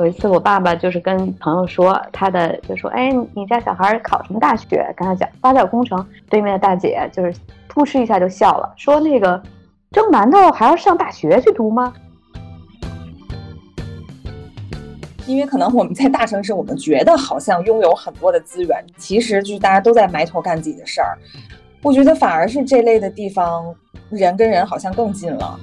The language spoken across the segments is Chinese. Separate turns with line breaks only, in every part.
有一次，我爸爸就是跟朋友说，他的就说，哎，你家小孩考什么大学？跟他讲发酵工程。对面的大姐就是扑哧一下就笑了，说那个蒸馒头还要上大学去读吗？
因为可能我们在大城市，我们觉得好像拥有很多的资源，其实就是大家都在埋头干自己的事儿。我觉得反而是这类的地方，人跟人好像更近了。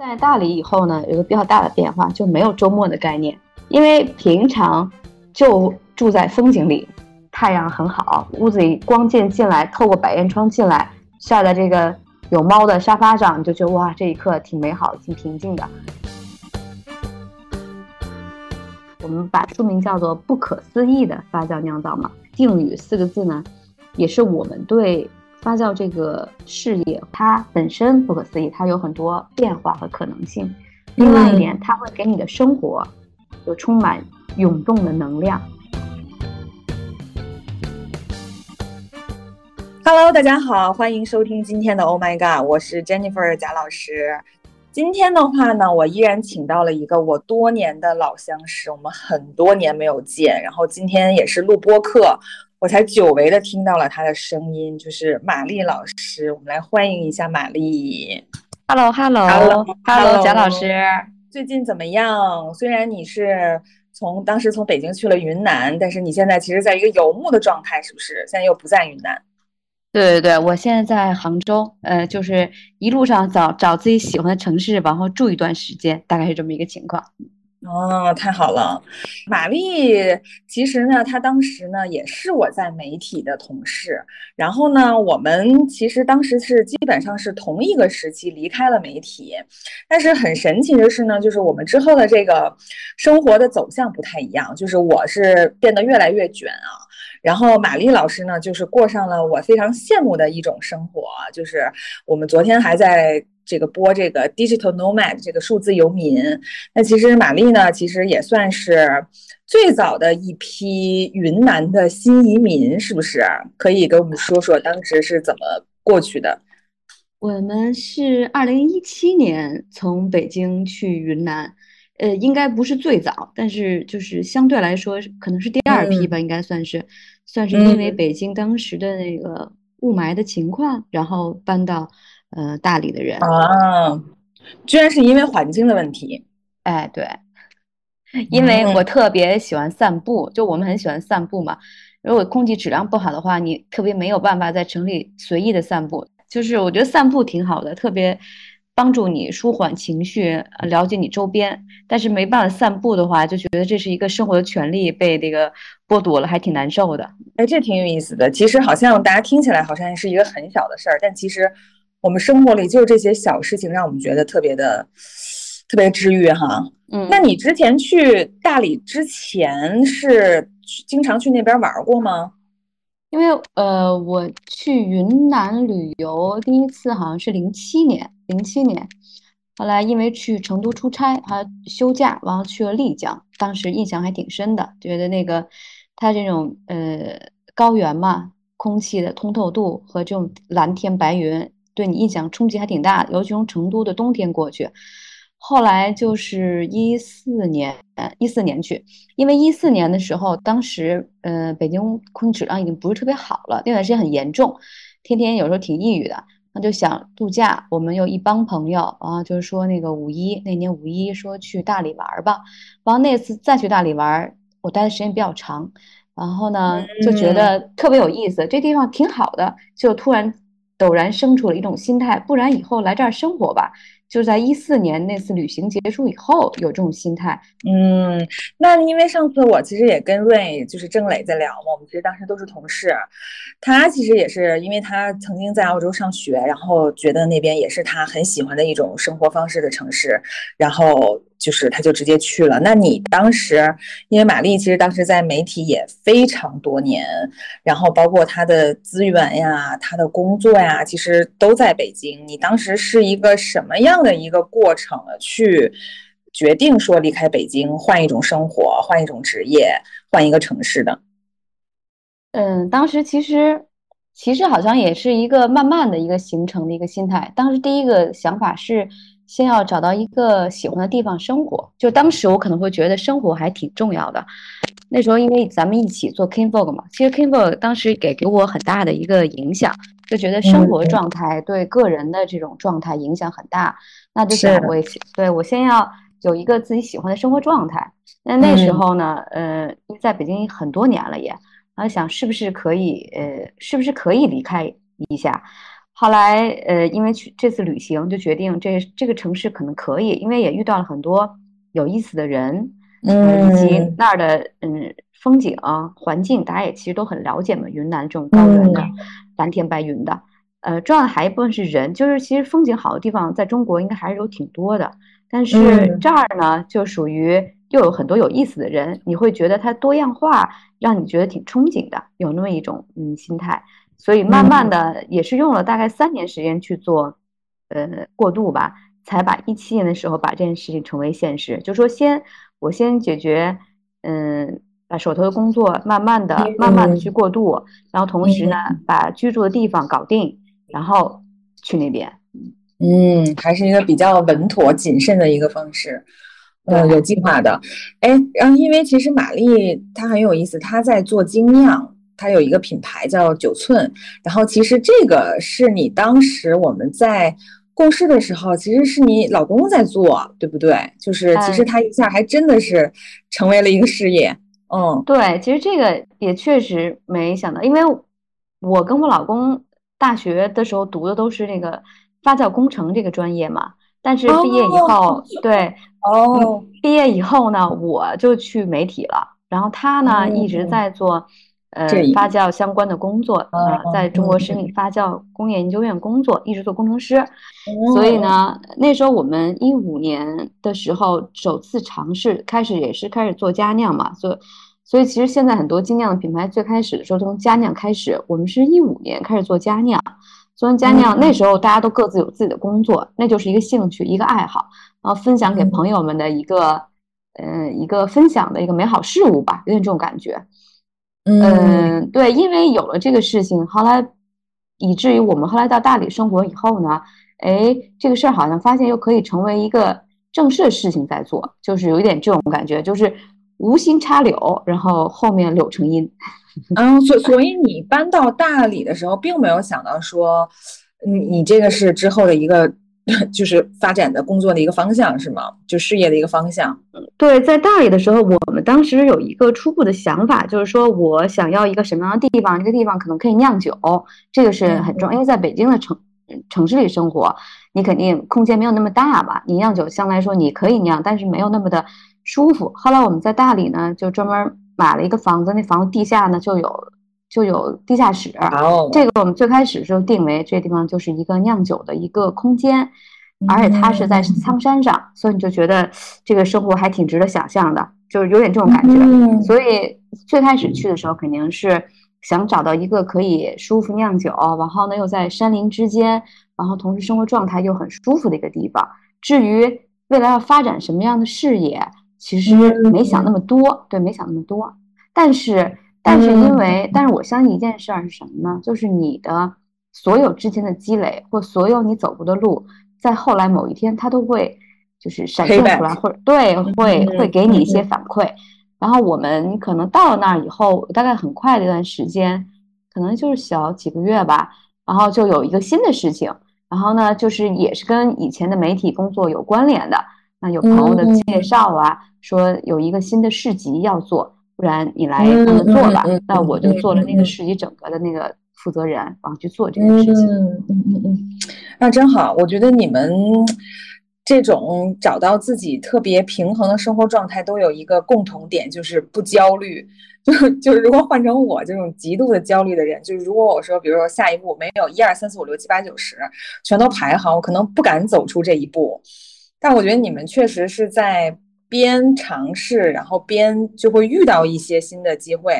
在大理以后呢，有个比较大的变化，就没有周末的概念，因为平常就住在风景里，太阳很好，屋子里光线进来，透过百叶窗进来，晒在这个有猫的沙发上，你就觉得哇，这一刻挺美好、挺平静的。我们把书名叫做“不可思议的发酵酿造”嘛，定语四个字呢，也是我们对。发酵这个事业，它本身不可思议，它有很多变化和可能性。另外一点，它会给你的生活有充满涌动的能量。
Hello，大家好，欢迎收听今天的 Oh My God，我是 Jennifer 贾老师。今天的话呢，我依然请到了一个我多年的老相识，我们很多年没有见，然后今天也是录播课。我才久违的听到了他的声音，就是玛丽老师，我们来欢迎一下玛丽。
Hello，Hello，Hello，Hello，
贾老师，最近怎么样？虽然你是从当时从北京去了云南，但是你现在其实在一个游牧的状态，是不是？现在又不在云南？
对对对，我现在在杭州，呃，就是一路上找找自己喜欢的城市，然后住一段时间，大概是这么一个情况。
哦，太好了，玛丽，其实呢，她当时呢也是我在媒体的同事，然后呢，我们其实当时是基本上是同一个时期离开了媒体，但是很神奇的是呢，就是我们之后的这个生活的走向不太一样，就是我是变得越来越卷啊。然后玛丽老师呢，就是过上了我非常羡慕的一种生活，就是我们昨天还在这个播这个 digital nomad 这个数字游民。那其实玛丽呢，其实也算是最早的一批云南的新移民，是不是？可以跟我们说说当时是怎么过去的？
我们是二零一七年从北京去云南。呃，应该不是最早，但是就是相对来说，可能是第二批吧，应该算是，算是因为北京当时的那个雾霾的情况，然后搬到呃大理的人。
啊，居然是因为环境的问题，
哎，对，因为我特别喜欢散步，就我们很喜欢散步嘛，如果空气质量不好的话，你特别没有办法在城里随意的散步，就是我觉得散步挺好的，特别。帮助你舒缓情绪，了解你周边，但是没办法散步的话，就觉得这是一个生活的权利被这个剥夺了，还挺难受的。
哎，这挺有意思的。其实好像大家听起来好像是一个很小的事儿，但其实我们生活里就是这些小事情让我们觉得特别的、特别治愈哈。嗯，那你之前去大理之前是经常去那边玩过吗？
因为呃，我去云南旅游第一次好像是零七年，零七年，后来因为去成都出差，还休假，然后去了丽江，当时印象还挺深的，觉得那个它这种呃高原嘛，空气的通透度和这种蓝天白云，对你印象冲击还挺大的，尤其从成都的冬天过去。后来就是一四年，一四年去，因为一四年的时候，当时呃，北京空气质量已经不是特别好了，那段时间很严重，天天有时候挺抑郁的。那就想度假，我们有一帮朋友啊，就是说那个五一那年五一说去大理玩吧，然后那次再去大理玩，我待的时间比较长，然后呢就觉得特别有意思，这地方挺好的，就突然陡然生出了一种心态，不然以后来这儿生活吧。就在一四年那次旅行结束以后，有这种心态。
嗯，那因为上次我其实也跟瑞就是郑磊在聊嘛，我们其实当时都是同事。他其实也是因为他曾经在澳洲上学，然后觉得那边也是他很喜欢的一种生活方式的城市，然后。就是他就直接去了。那你当时，因为玛丽其实当时在媒体也非常多年，然后包括她的资源呀、她的工作呀，其实都在北京。你当时是一个什么样的一个过程去决定说离开北京，换一种生活、换一种职业、换一个城市的？
嗯，当时其实其实好像也是一个慢慢的一个形成的一个心态。当时第一个想法是。先要找到一个喜欢的地方生活。就当时我可能会觉得生活还挺重要的。那时候因为咱们一起做 KingVog 嘛，其实 KingVog 当时给给我很大的一个影响，就觉得生活状态对个人的这种状态影响很大。那就想我对我先要有一个自己喜欢的生活状态。那那时候呢，呃，因为在北京很多年了也，然后想是不是可以，呃，是不是可以离开一下。后来，呃，因为去这次旅行，就决定这这个城市可能可以，因为也遇到了很多有意思的人，嗯，以及那儿的嗯风景环境，大家也其实都很了解嘛。云南这种高原的蓝天白云的，呃，重要的还一部分是人，就是其实风景好的地方在中国应该还是有挺多的，但是这儿呢，就属于又有很多有意思的人，你会觉得它多样化，让你觉得挺憧憬的，有那么一种嗯心态。所以慢慢的也是用了大概三年时间去做，呃，过渡吧，才把一七年的时候把这件事情成为现实。就说先我先解决，嗯，把手头的工作慢慢的、慢慢的去过渡，然后同时呢，把居住的地方搞定，然后去那边。
嗯，还是一个比较稳妥、谨慎的一个方式，呃，有计划的。哎，然后因为其实玛丽她很有意思，她在做精酿。它有一个品牌叫九寸，然后其实这个是你当时我们在共事的时候，其实是你老公在做，对不对？就是其实他一下还真的是成为了一个事业。嗯，
对，其实这个也确实没想到，因为我跟我老公大学的时候读的都是那个发酵工程这个专业嘛，但是毕业以后，对，
哦，
毕业以后呢，我就去媒体了，然后他呢一直在做。呃，发酵相关的工作啊，在中国食品发酵工业研究院工作，一直做工程师。所以呢，那时候我们一五年的时候首次尝试，开始也是开始做佳酿嘛。所以，所以其实现在很多精酿的品牌最开始的时候从佳酿开始，我们是一五年开始做佳酿。做完佳酿，那时候大家都各自有自己的工作，那就是一个兴趣，一个爱好，然后分享给朋友们的一个，呃，一个分享的一个美好事物吧，有点这种感觉。嗯，对，因为有了这个事情，后来以至于我们后来到大理生活以后呢，哎，这个事儿好像发现又可以成为一个正式的事情在做，就是有一点这种感觉，就是无心插柳，然后后面柳成荫。
嗯，所 所以你搬到大理的时候，并没有想到说，你你这个是之后的一个。就是发展的工作的一个方向是吗？就事业的一个方向。
对，在大理的时候，我们当时有一个初步的想法，就是说我想要一个什么样的地方？这个地方可能可以酿酒，这个是很重要。因为在北京的城城市里生活，你肯定空间没有那么大吧？你酿酒相对来说你可以酿，但是没有那么的舒服。后来我们在大理呢，就专门买了一个房子，那房子地下呢就有就有地下室。这个我们最开始就定为这地方就是一个酿酒的一个空间。而且它是在苍山上，所以你就觉得这个生活还挺值得想象的，就是有点这种感觉。所以最开始去的时候，肯定是想找到一个可以舒服酿酒，然后呢又在山林之间，然后同时生活状态又很舒服的一个地方。至于未来要发展什么样的事业，其实没想那么多，对，没想那么多。但是，但是因为，但是我相信一件事儿是什么呢？就是你的所有之前的积累，或所有你走过的路。在后来某一天，它都会就是闪现出来，或者对，会会给你一些反馈。然后我们可能到了那儿以后，大概很快的一段时间，可能就是小几个月吧，然后就有一个新的事情。然后呢，就是也是跟以前的媒体工作有关联的。那有朋友的介绍啊，说有一个新的市集要做，不然你来做吧。那我就做了那个市集整个的那个。负责人，然后去做这件事情。嗯嗯
嗯嗯，那真好。我觉得你们这种找到自己特别平衡的生活状态，都有一个共同点，就是不焦虑。就就是，如果换成我这种极度的焦虑的人，就是如果我说，比如说下一步没有一二三四五六七八九十全都排好，我可能不敢走出这一步。但我觉得你们确实是在边尝试，然后边就会遇到一些新的机会。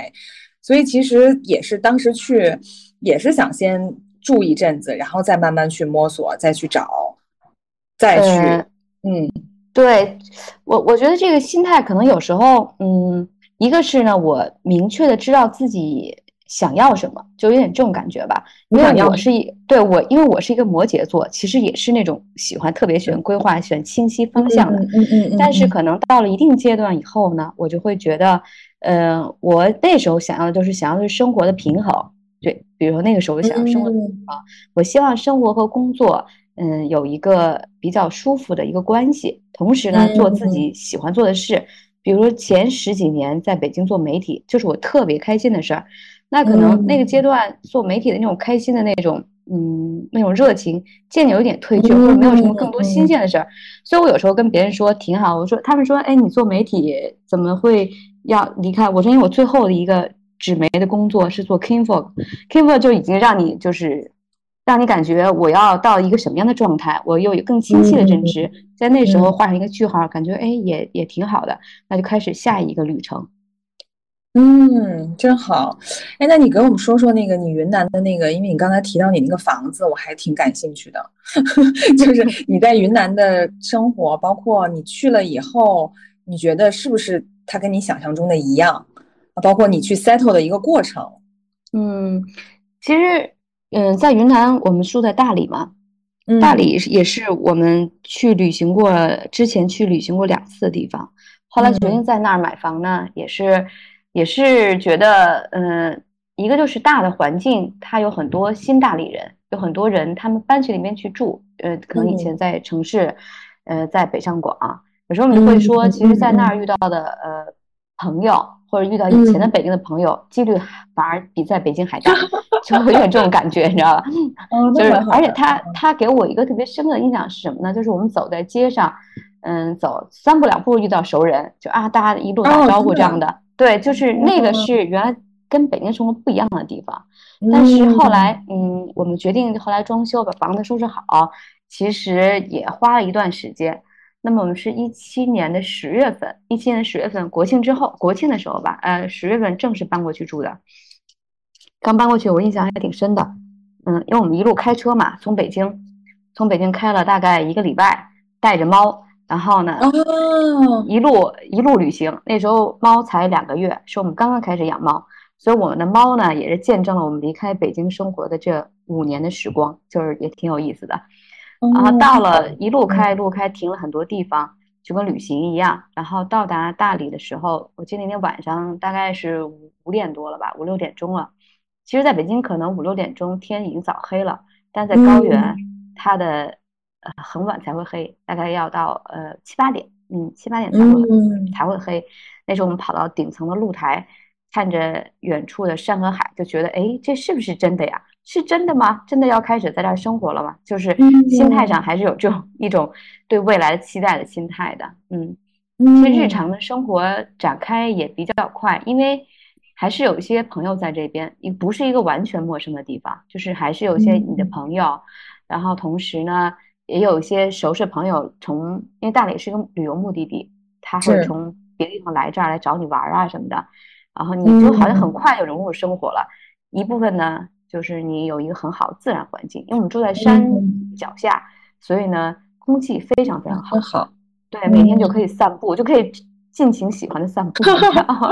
所以其实也是当时去。也是想先住一阵子，然后再慢慢去摸索，再去找，再去，嗯，
对我，我觉得这个心态可能有时候，嗯，一个是呢，我明确的知道自己想要什么，就有点这种感觉吧。因为我是一对我，因为我是一个摩羯座，其实也是那种喜欢特别喜欢规划、喜欢清晰方向的。
嗯嗯嗯。
但是可能到了一定阶段以后呢，我就会觉得，呃，我那时候想要的就是想要的是生活的平衡。对，比如说那个时候我想要生活的平衡，我希望生活和工作，嗯，有一个比较舒服的一个关系，同时呢，做自己喜欢做的事。比如说前十几年在北京做媒体，就是我特别开心的事儿。那可能那个阶段做媒体的那种开心的那种，嗯，那种热情渐渐有点褪去，或者没有什么更多新鲜的事儿。所以我有时候跟别人说挺好，我说他们说，哎，你做媒体怎么会要离开？我说因为我最后的一个纸媒的工作是做 Kingfog，Kingfog 就已经让你就是。让你感觉我要到一个什么样的状态，我又有更清晰的认知，在那时候画上一个句号，感觉哎也也挺好的，那就开始下一个旅程。
嗯，真好。哎，那你给我们说说那个你云南的那个，因为你刚才提到你那个房子，我还挺感兴趣的。就是你在云南的生活，包括你去了以后，你觉得是不是它跟你想象中的一样？包括你去 settle 的一个过程。
嗯，其实。嗯，在云南，我们住在大理嘛，嗯大理也是我们去旅行过，之前去旅行过两次的地方。后来决定在那儿买房呢，也是，也是觉得，嗯，一个就是大的环境，它有很多新大理人，有很多人他们搬去里面去住，呃，可能以前在城市，呃，在北上广，有时候我们会说，其实，在那儿遇到的，呃，朋友。或者遇到以前的北京的朋友，几率反而比在北京还大，就会有点这种感觉，你知道吧？就是，而且他他给我一个特别深刻的印象是什么呢？就是我们走在街上，嗯，走三步两步遇到熟人，就啊，大家一路打招呼这样的。对，就是那个是原来跟北京生活不一样的地方。但是后来，嗯，我们决定后来装修，把房子收拾好，其实也花了一段时间。那么我们是一七年的十月份，一七年十月份国庆之后，国庆的时候吧，呃，十月份正式搬过去住的。刚搬过去，我印象还挺深的，嗯，因为我们一路开车嘛，从北京，从北京开了大概一个礼拜，带着猫，然后呢，哦一路一路旅行。那时候猫才两个月，是我们刚刚开始养猫，所以我们的猫呢，也是见证了我们离开北京生活的这五年的时光，就是也挺有意思的。然后到了一路开一，路开停了很多地方，就跟旅行一样。然后到达大理的时候，我记得那天晚上大概是五五点多了吧，五六点钟了。其实，在北京可能五六点钟天已经早黑了，但在高原，它的呃很晚才会黑，大概要到呃七八点，嗯七八点才会才会黑。那时候我们跑到顶层的露台，看着远处的山和海，就觉得哎，这是不是真的呀？是真的吗？真的要开始在这儿生活了吗？就是心态上还是有这种一种对未来的期待的心态的。嗯，其实日常的生活展开也比较快，因为还是有一些朋友在这边，也不是一个完全陌生的地方，就是还是有一些你的朋友。然后同时呢，也有一些熟识朋友从，因为大理是一个旅游目的地，他会从别的地方来这儿来找你玩啊什么的。然后你就好像很快就融入生活了。一部分呢。就是你有一个很好的自然环境，因为我们住在山脚下，所以呢，空气非常非常好。
好，
对，每天就可以散步，就可以尽情喜欢的散步。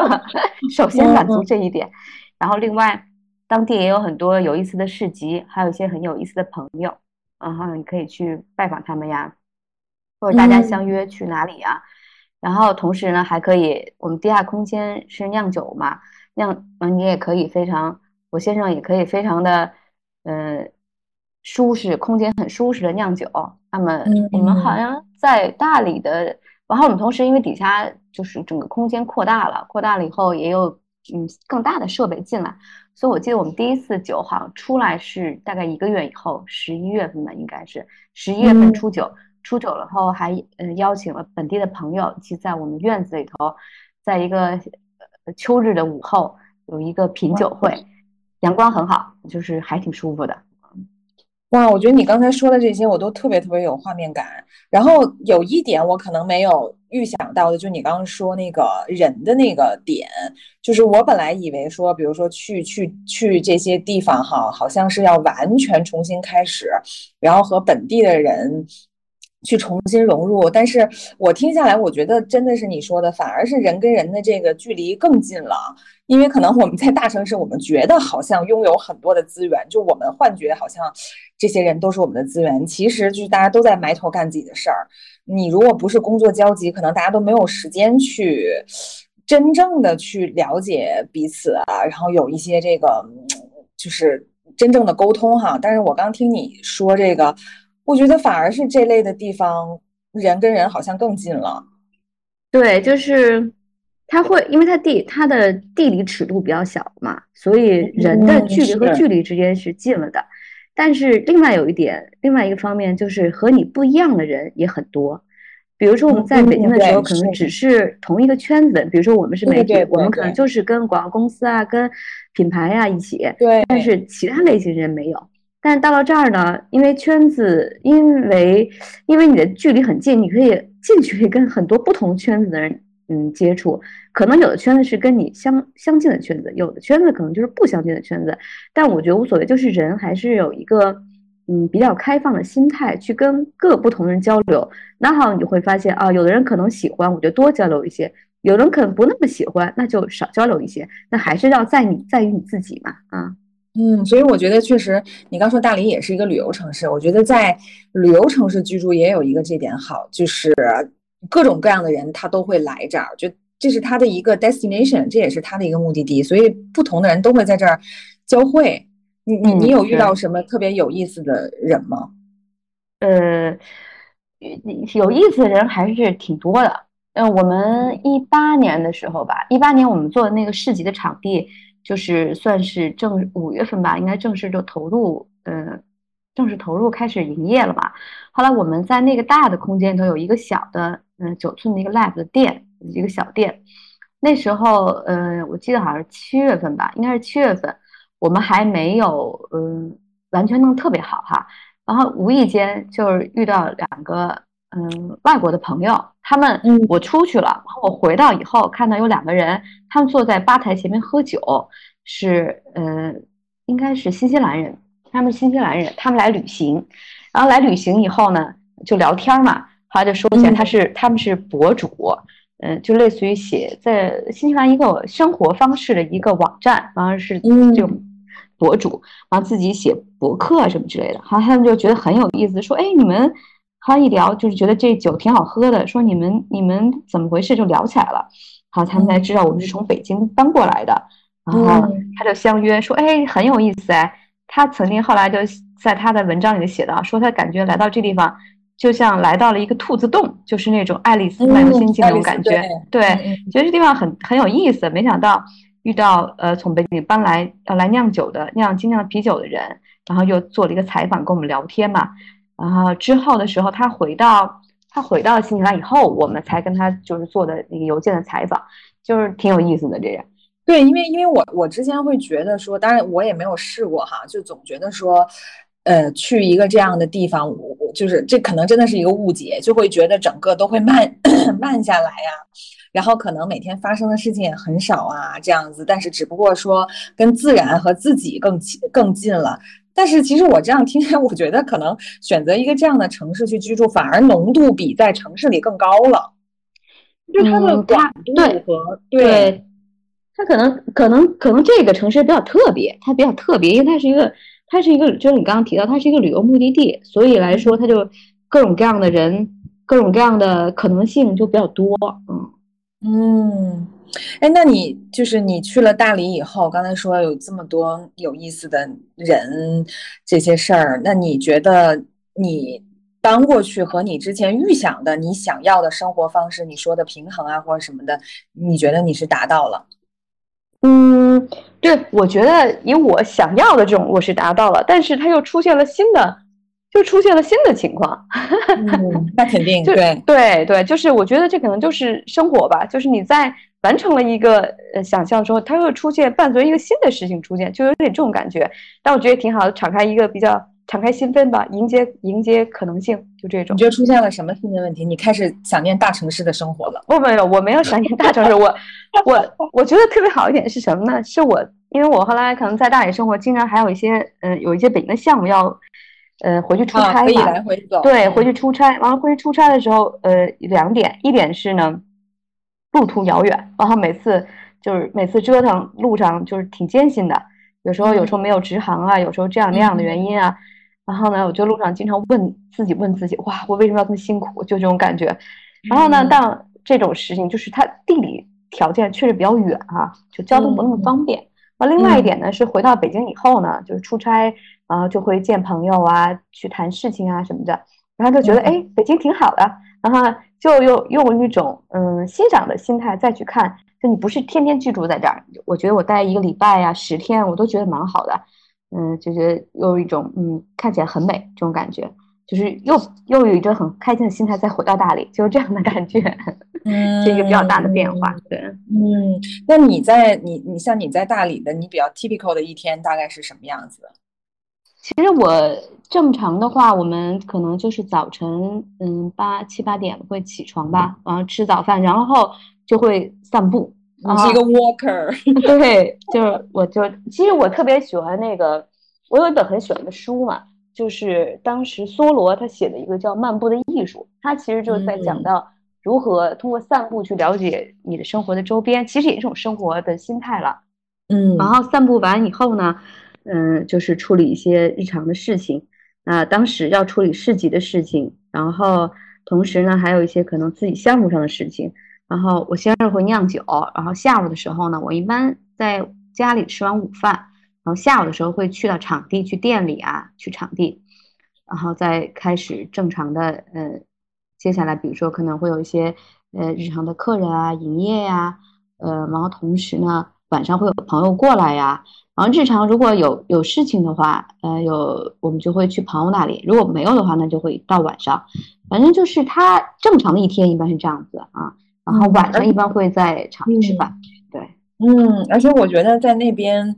首先满足这一点，然后另外，当地也有很多有意思的市集，还有一些很有意思的朋友，然后你可以去拜访他们呀，或者大家相约去哪里呀。然后同时呢，还可以，我们地下空间是酿酒嘛，酿，嗯，你也可以非常。我先生也可以非常的，嗯，舒适，空间很舒适的酿酒。那么我们好像在大理的，然后我们同时因为底下就是整个空间扩大了，扩大了以后也有嗯更大的设备进来，所以我记得我们第一次酒好像出来是大概一个月以后，十一月份吧，应该是十一月份出酒，出酒了后还嗯邀请了本地的朋友，其在我们院子里头，在一个秋日的午后有一个品酒会。阳光很好，就是还挺舒服的。
哇，我觉得你刚才说的这些，我都特别特别有画面感。然后有一点我可能没有预想到的，就你刚刚说那个人的那个点，就是我本来以为说，比如说去去去这些地方哈，好像是要完全重新开始，然后和本地的人去重新融入。但是我听下来，我觉得真的是你说的，反而是人跟人的这个距离更近了。因为可能我们在大城市，我们觉得好像拥有很多的资源，就我们幻觉好像这些人都是我们的资源，其实就是大家都在埋头干自己的事儿。你如果不是工作交集，可能大家都没有时间去真正的去了解彼此啊，然后有一些这个就是真正的沟通哈。但是我刚听你说这个，我觉得反而是这类的地方，人跟人好像更近了。
对，就是。它会，因为它地它的地理尺度比较小嘛，所以人的距离和距离之间是近了的。但是另外有一点，另外一个方面就是和你不一样的人也很多。比如说我们在北京的时候，可能只是同一个圈子，比如说我们是媒体，我们可能就是跟广告公司啊、跟品牌呀一起。
对。
但是其他类型人没有。但是到了这儿呢，因为圈子，因为因为你的距离很近，你可以近距离跟很多不同圈子的人。嗯，接触可能有的圈子是跟你相相近的圈子，有的圈子可能就是不相近的圈子。但我觉得无所谓，就是人还是有一个嗯比较开放的心态去跟各不同人交流。那好，你会发现啊，有的人可能喜欢，我就多交流一些；有人可能不那么喜欢，那就少交流一些。那还是要在你在于你自己嘛，啊，
嗯，所以我觉得确实，你刚说大理也是一个旅游城市，我觉得在旅游城市居住也有一个这点好，就是。各种各样的人，他都会来这儿，就这是他的一个 destination，这也是他的一个目的地，所以不同的人都会在这儿交汇。你你你有遇到什么特别有意思的人吗？
呃，有意思的人还是挺多的。嗯，我们一八年的时候吧，一八年我们做的那个市集的场地，就是算是正五月份吧，应该正式就投入，嗯。正式投入开始营业了嘛？后来我们在那个大的空间里头有一个小的，嗯，九寸的一个 lab 的店，一个小店。那时候，嗯，我记得好像是七月份吧，应该是七月份，我们还没有，嗯，完全弄特别好哈。然后无意间就是遇到两个，嗯，外国的朋友，他们，我出去了，然后我回到以后看到有两个人，他们坐在吧台前面喝酒，是，嗯，应该是新西兰人。他们是新西兰人，他们来旅行，然后来旅行以后呢，就聊天嘛。后来就说起来，他是他们是博主，嗯，就类似于写在新西兰一个生活方式的一个网站，然后是这种博主，然后自己写博客什么之类的。好，他们就觉得很有意思，说：“哎，你们……”好一聊，就是觉得这酒挺好喝的，说：“你们你们怎么回事？”就聊起来了。好，他们才知道我们是从北京搬过来的，然后他就相约说：“哎，很有意思哎。”他曾经后来就在他的文章里写到，说他感觉来到这地方，就像来到了一个兔子洞，就是那种爱丽丝漫游仙境那种感觉。对，觉得这地方很很有意思。没想到遇到呃从北京搬来要来酿酒的酿精酿啤酒的人，然后又做了一个采访跟我们聊天嘛。然后之后的时候，他回到他回到新西兰以后，我们才跟他就是做的那个邮件的采访，就是挺有意思的这样。
对，因为因为我我之前会觉得说，当然我也没有试过哈，就总觉得说，呃，去一个这样的地方，我我就是这可能真的是一个误解，就会觉得整个都会慢 慢下来呀，然后可能每天发生的事情也很少啊，这样子，但是只不过说跟自然和自己更近更近了。但是其实我这样听起来，我觉得可能选择一个这样的城市去居住，反而浓度比在城市里更高了，就它的广度和对。
它可能可能可能这个城市比较特别，它比较特别，因为它是一个它是一个，就是你刚刚提到，它是一个旅游目的地，所以来说，它就各种各样的人，各种各样的可能性就比较多。
嗯嗯，哎，那你就是你去了大理以后，刚才说有这么多有意思的人这些事儿，那你觉得你搬过去和你之前预想的你想要的生活方式，你说的平衡啊或者什么的，你觉得你是达到了？
嗯，对，我觉得以我想要的这种，我是达到了，但是它又出现了新的，就出现了新的情况。
那肯定，
对对对，就是我觉得这可能就是生活吧，就是你在完成了一个呃想象之后，它会出现伴随一个新的事情出现，就有点这种感觉。但我觉得挺好的，敞开一个比较。敞开心扉吧，迎接迎接可能性，就这种。
你觉得出现了什么新的问题？你开始想念大城市的生活了？
不，没有，我没有想念大城市。我，我，我觉得特别好一点是什么呢？是我，因为我后来可能在大理生活，经常还有一些，嗯，有一些北京的项目要，呃，回去出差嘛，
可以来回走。
对，回去出差，完了回去出差的时候，呃，两点，一点是呢，路途遥远，然后每次就是每次折腾路上就是挺艰辛的，有时候有时候没有直航啊，有时候这样那样的原因啊，然后呢，我就路上经常问自己问自己，哇，我为什么要这么辛苦？就这种感觉。然后呢，当这种事情就是它地理条件确实比较远啊，就交通不那么方便。那另外一点呢，是回到北京以后呢，就是出差。然后就会见朋友啊，去谈事情啊什么的，然后就觉得哎，北京挺好的，然后就又用一种嗯欣赏的心态再去看，就你不是天天居住在这儿，我觉得我待一个礼拜呀、十天，我都觉得蛮好的，嗯，就是又一种嗯看起来很美这种感觉，就是又又有一个很开心的心态再回到大理，就是这样的感觉，嗯，是一个比较大的变化，对，
嗯，那你在你你像你在大理的，你比较 typical 的一天大概是什么样子？的？
其实我正常的话，我们可能就是早晨，嗯，八七八点会起床吧，然后吃早饭，然后就会散步。
你是一个 walker，
对，就是我就其实我特别喜欢那个，我有一本很喜欢的书嘛，就是当时梭罗他写的一个叫《漫步的艺术》，他其实就是在讲到如何通过散步去了解你的生活的周边，其实也是一种生活的心态了。
嗯，
然后散步完以后呢？嗯，就是处理一些日常的事情，那当时要处理市级的事情，然后同时呢，还有一些可能自己项目上的事情。然后我先是会酿酒，然后下午的时候呢，我一般在家里吃完午饭，然后下午的时候会去到场地，去店里啊，去场地，然后再开始正常的，呃，接下来比如说可能会有一些呃日常的客人啊，营业呀，呃，然后同时呢，晚上会有朋友过来呀。然后日常如果有有事情的话，呃，有我们就会去朋友那里；如果没有的话，那就会到晚上。反正就是他正常的一天一般是这样子啊。然后晚上一般会在场地吃饭。对，
嗯，而且我觉得在那边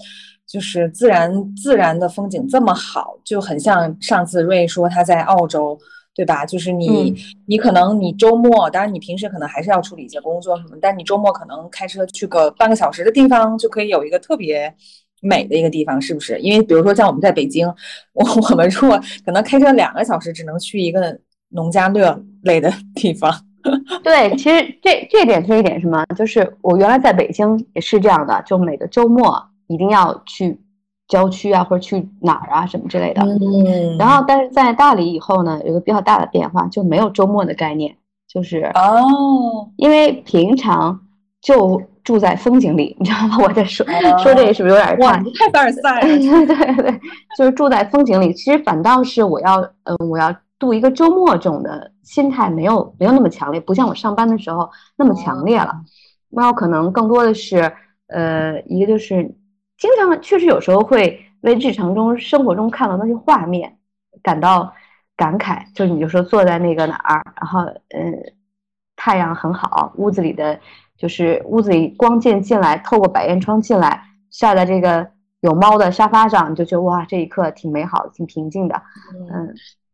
就是自然自然的风景这么好，就很像上次瑞说他在澳洲，对吧？就是你你可能你周末，当然你平时可能还是要处理一些工作什么，但你周末可能开车去个半个小时的地方，就可以有一个特别。美的一个地方是不是？因为比如说像我们在北京，我我们如果可能开车两个小时，只能去一个农家乐类的地方。
对，其实这这点是一点什么？就是我原来在北京也是这样的，就每个周末一定要去郊区啊，或者去哪儿啊什么之类的。
嗯。
然后，但是在大理以后呢，有个比较大的变化，就没有周末的概念，就是
哦，
因为平常就。住在风景里，你知道吗？我在说说这个是不是有点
哇？太凡尔赛了。
对对对，就是住在风景里。其实反倒是我要，嗯，我要度一个周末这种的心态没有没有那么强烈，不像我上班的时候那么强烈了。那我可能更多的是，呃，一个就是经常确实有时候会为日常中生活中看到那些画面感到感慨。就是你就说坐在那个哪儿，然后嗯，太阳很好，屋子里的。就是屋子里光线进来，透过百叶窗进来，晒在这个有猫的沙发上，你就觉得哇，这一刻挺美好的，挺平静的。嗯，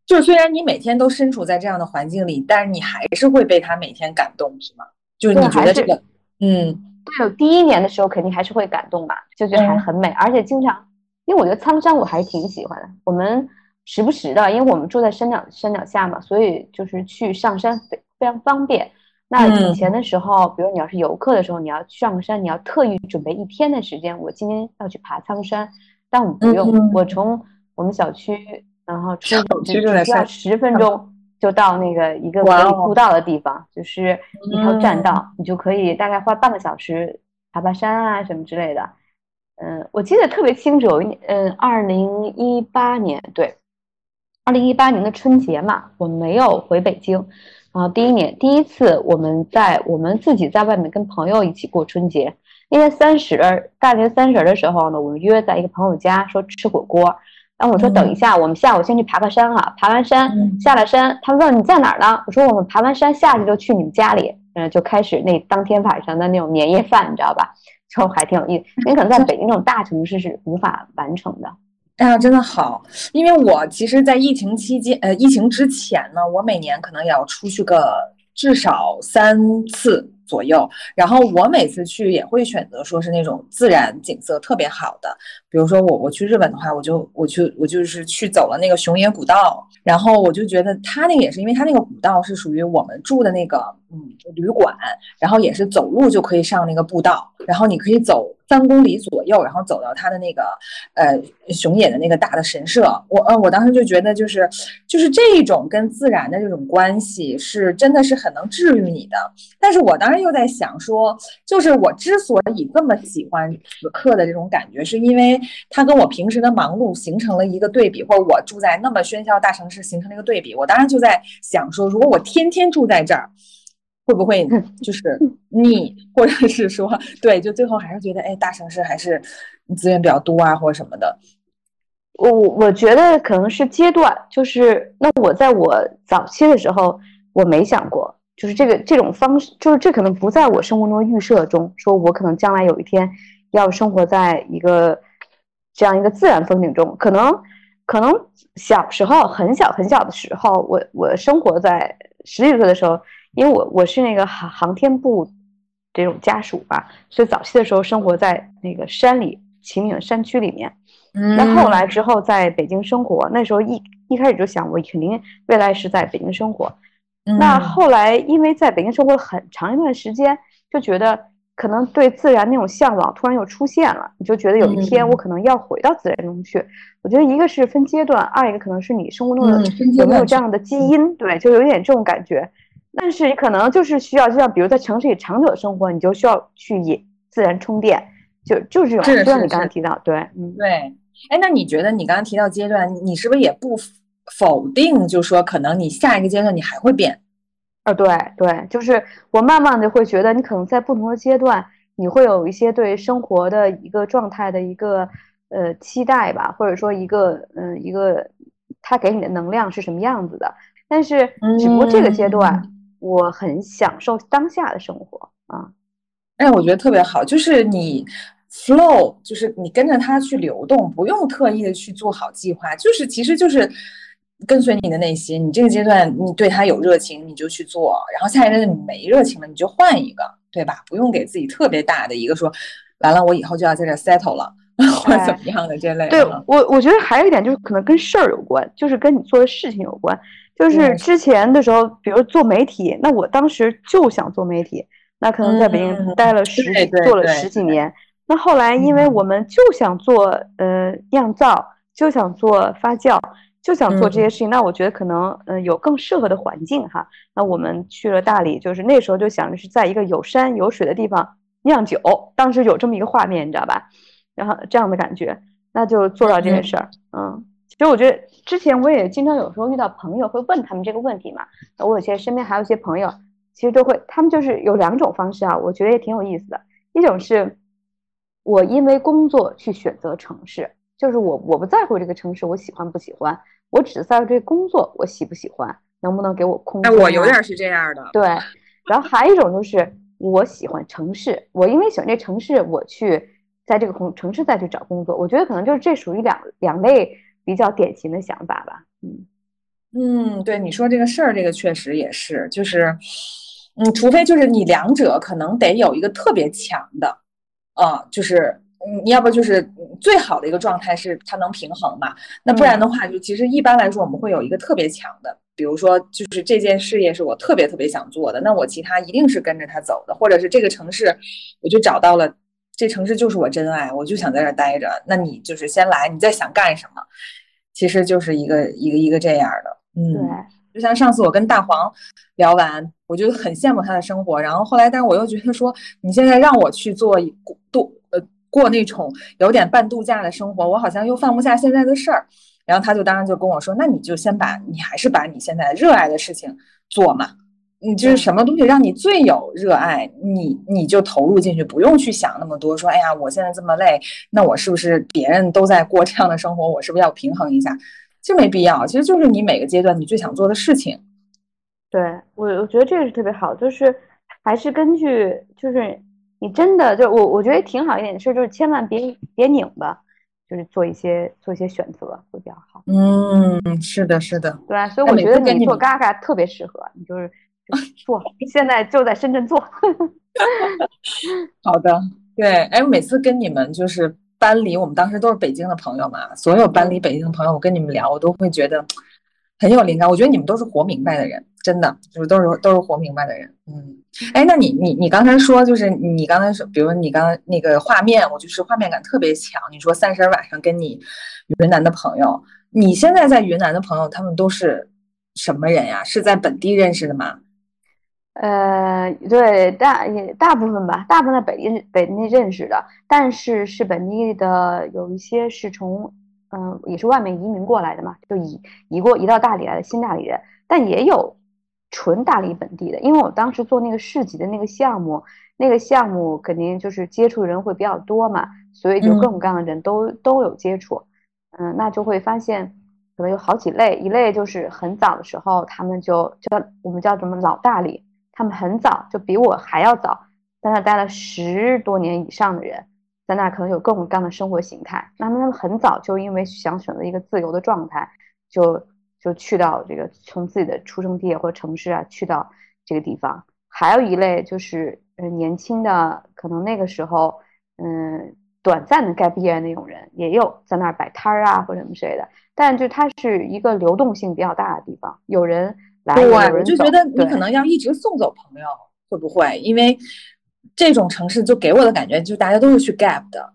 就是虽然你每天都身处在这样的环境里，但是你还是会被它每天感动，是吗？就是你觉得这个，嗯，
对，第一年的时候肯定还是会感动吧，就觉得还很美，而且经常，因为我觉得苍山我还挺喜欢的。我们时不时的，因为我们住在山脚山脚下嘛，所以就是去上山非非常方便。那以前的时候，比如你要是游客的时候，你要上山，你要特意准备一天的时间。我今天要去爬苍山，但我不用，我从我们小区，然后出只需要十分钟就到那个一个可以步道的地方，就是一条栈道，你就可以大概花半个小时爬爬山啊什么之类的。嗯，我记得特别清楚，嗯，二零一八年对，二零一八年的春节嘛，我没有回北京。然后第一年第一次我们在我们自己在外面跟朋友一起过春节，因为三十大年三十的时候呢，我们约在一个朋友家说吃火锅。然后我说等一下，我们下午先去爬爬山哈，爬完山下了山，他问你在哪儿呢？我说我们爬完山下去就去你们家里，嗯，就开始那当天晚上的那种年夜饭，你知道吧？就还挺有意思，因为可能在北京这种大城市是无法完成的。
哎呀，真的好！因为我其实，在疫情期间，呃，疫情之前呢，我每年可能也要出去个至少三次左右。然后我每次去也会选择说是那种自然景色特别好的，比如说我我去日本的话，我就我去我就是去走了那个熊野古道，然后我就觉得它那个也是因为它那个古道是属于我们住的那个嗯旅馆，然后也是走路就可以上那个步道，然后你可以走。三公里左右，然后走到他的那个呃熊野的那个大的神社，我呃我当时就觉得就是就是这种跟自然的这种关系是真的是很能治愈你的。但是我当时又在想说，就是我之所以这么喜欢此刻的这种感觉，是因为它跟我平时的忙碌形成了一个对比，或者我住在那么喧嚣大城市形成了一个对比。我当时就在想说，如果我天天住在这儿。会不会 就是腻，或者是说，对，就最后还是觉得，哎，大城市还是资源比较多啊，或者什么的。
我我觉得可能是阶段，就是那我在我早期的时候，我没想过，就是这个这种方式，就是这可能不在我生活中预设中，说我可能将来有一天要生活在一个这样一个自然风景中，可能可能小时候很小很小的时候，我我生活在十几岁的时候。因为我我是那个航航天部这种家属吧，所以早期的时候生活在那个山里秦岭山区里面。那后来之后在北京生活，那时候一一开始就想我肯定未来是在北京生活。那后来因为在北京生活了很长一段时间，就觉得可能对自然那种向往突然又出现了，你就觉得有一天我可能要回到自然中去。我觉得一个是分阶段，二一个可能是你生活中的有没有这样的基因，对，就有点这种感觉。但是你可能就是需要，就像比如在城市里长久的生活，你就需要去野自然充电，就就是这种。就像你刚才提到，对，嗯，
对。哎，那你觉得你刚刚提到阶段，你是不是也不否定，就说可能你下一个阶段你还会变？
啊，对对，就是我慢慢的会觉得，你可能在不同的阶段，你会有一些对生活的一个状态的一个呃期待吧，或者说一个嗯一个他给你的能量是什么样子的。但是只不过这个阶段。我很享受当下的生活啊，
哎，我觉得特别好，就是你 flow，就是你跟着它去流动，不用特意的去做好计划，就是其实就是跟随你的内心。你这个阶段你对他有热情，你就去做，然后下一个你没热情了，你就换一个，对吧？不用给自己特别大的一个说，完了我以后就要在这 settle 了，或者怎么样的这类。
对我，我觉得还有一点就是可能跟事儿有关，就是跟你做的事情有关。就是之前的时候，比如做媒体，那我当时就想做媒体，那可能在北京待了十几做了十几年。那后来，因为我们就想做呃酿造，就想做发酵，就想做这些事情。那我觉得可能嗯有更适合的环境哈。那我们去了大理，就是那时候就想着是在一个有山有水的地方酿酒，当时有这么一个画面，你知道吧？然后这样的感觉，那就做到这件事儿，嗯。其实我觉得之前我也经常有时候遇到朋友会问他们这个问题嘛，那我有些身边还有一些朋友，其实都会，他们就是有两种方式啊，我觉得也挺有意思的。一种是我因为工作去选择城市，就是我我不在乎这个城市我喜欢不喜欢，我只在乎这工作我喜不喜欢，能不能给我空间。
哎，我有点是这样的。
对，然后还有一种就是我喜欢城市，我因为喜欢这城市，我去在这个空城市再去找工作，我觉得可能就是这属于两两类。比较典型的想法吧，嗯
嗯，对你说这个事儿，这个确实也是，就是，嗯，除非就是你两者可能得有一个特别强的，啊，就是你要不就是最好的一个状态是它能平衡嘛，那不然的话，就其实一般来说我们会有一个特别强的，比如说就是这件事业是我特别特别想做的，那我其他一定是跟着他走的，或者是这个城市我就找到了。这城市就是我真爱，我就想在这儿待着。那你就是先来，你再想干什么，其实就是一个一个一个这样的。嗯，
对。
就像上次我跟大黄聊完，我就很羡慕他的生活。然后后来，但是我又觉得说，你现在让我去做度呃过那种有点半度假的生活，我好像又放不下现在的事儿。然后他就当时就跟我说，那你就先把你还是把你现在热爱的事情做嘛。你就是什么东西让你最有热爱，你你就投入进去，不用去想那么多。说，哎呀，我现在这么累，那我是不是别人都在过这样的生活，我是不是要平衡一下？其实没必要，其实就是你每个阶段你最想做的事情。
对我，我觉得这个是特别好，就是还是根据，就是你真的就我，我觉得挺好一点的事，就是千万别别拧巴，就是做一些做一些选择会比较好。
嗯，是的，是的，
对，所以我觉得你做嘎嘎特别适合，你就是。做，现在就在深圳做。
好的，对，哎，每次跟你们就是班里，我们当时都是北京的朋友嘛，所有班里北京的朋友，我跟你们聊，我都会觉得很有灵感。我觉得你们都是活明白的人，真的就是都是都是活明白的人。嗯，哎，那你你你刚才说，就是你刚才说，比如你刚刚那个画面，我就是画面感特别强。你说三十晚上跟你云南的朋友，你现在在云南的朋友，他们都是什么人呀？是在本地认识的吗？
呃，对，大也大部分吧，大部分在北地北地认识的，但是是本地的有一些是从，嗯，也是外面移民过来的嘛，就移移过移到大理来的新大理人，但也有纯大理本地的，因为我当时做那个市级的那个项目，那个项目肯定就是接触人会比较多嘛，所以就各种各样的人都都有接触，嗯，那就会发现可能有好几类，一类就是很早的时候，他们就叫我们叫什么老大理。他们很早就比我还要早，在那待了十多年以上的人，在那可能有各种各样的生活形态。那么他们很早就因为想选择一个自由的状态，就就去到这个从自己的出生地或者城市啊，去到这个地方。还有一类就是呃年轻的，可能那个时候嗯短暂的该毕业那种人，也有在那儿摆摊儿啊或者什么之类的。但就它是一个流动性比较大的地方，有人。
对，我就觉得你可能要一直送走朋友，会不会？因为这种城市就给我的感觉，就大家都是去 gap 的，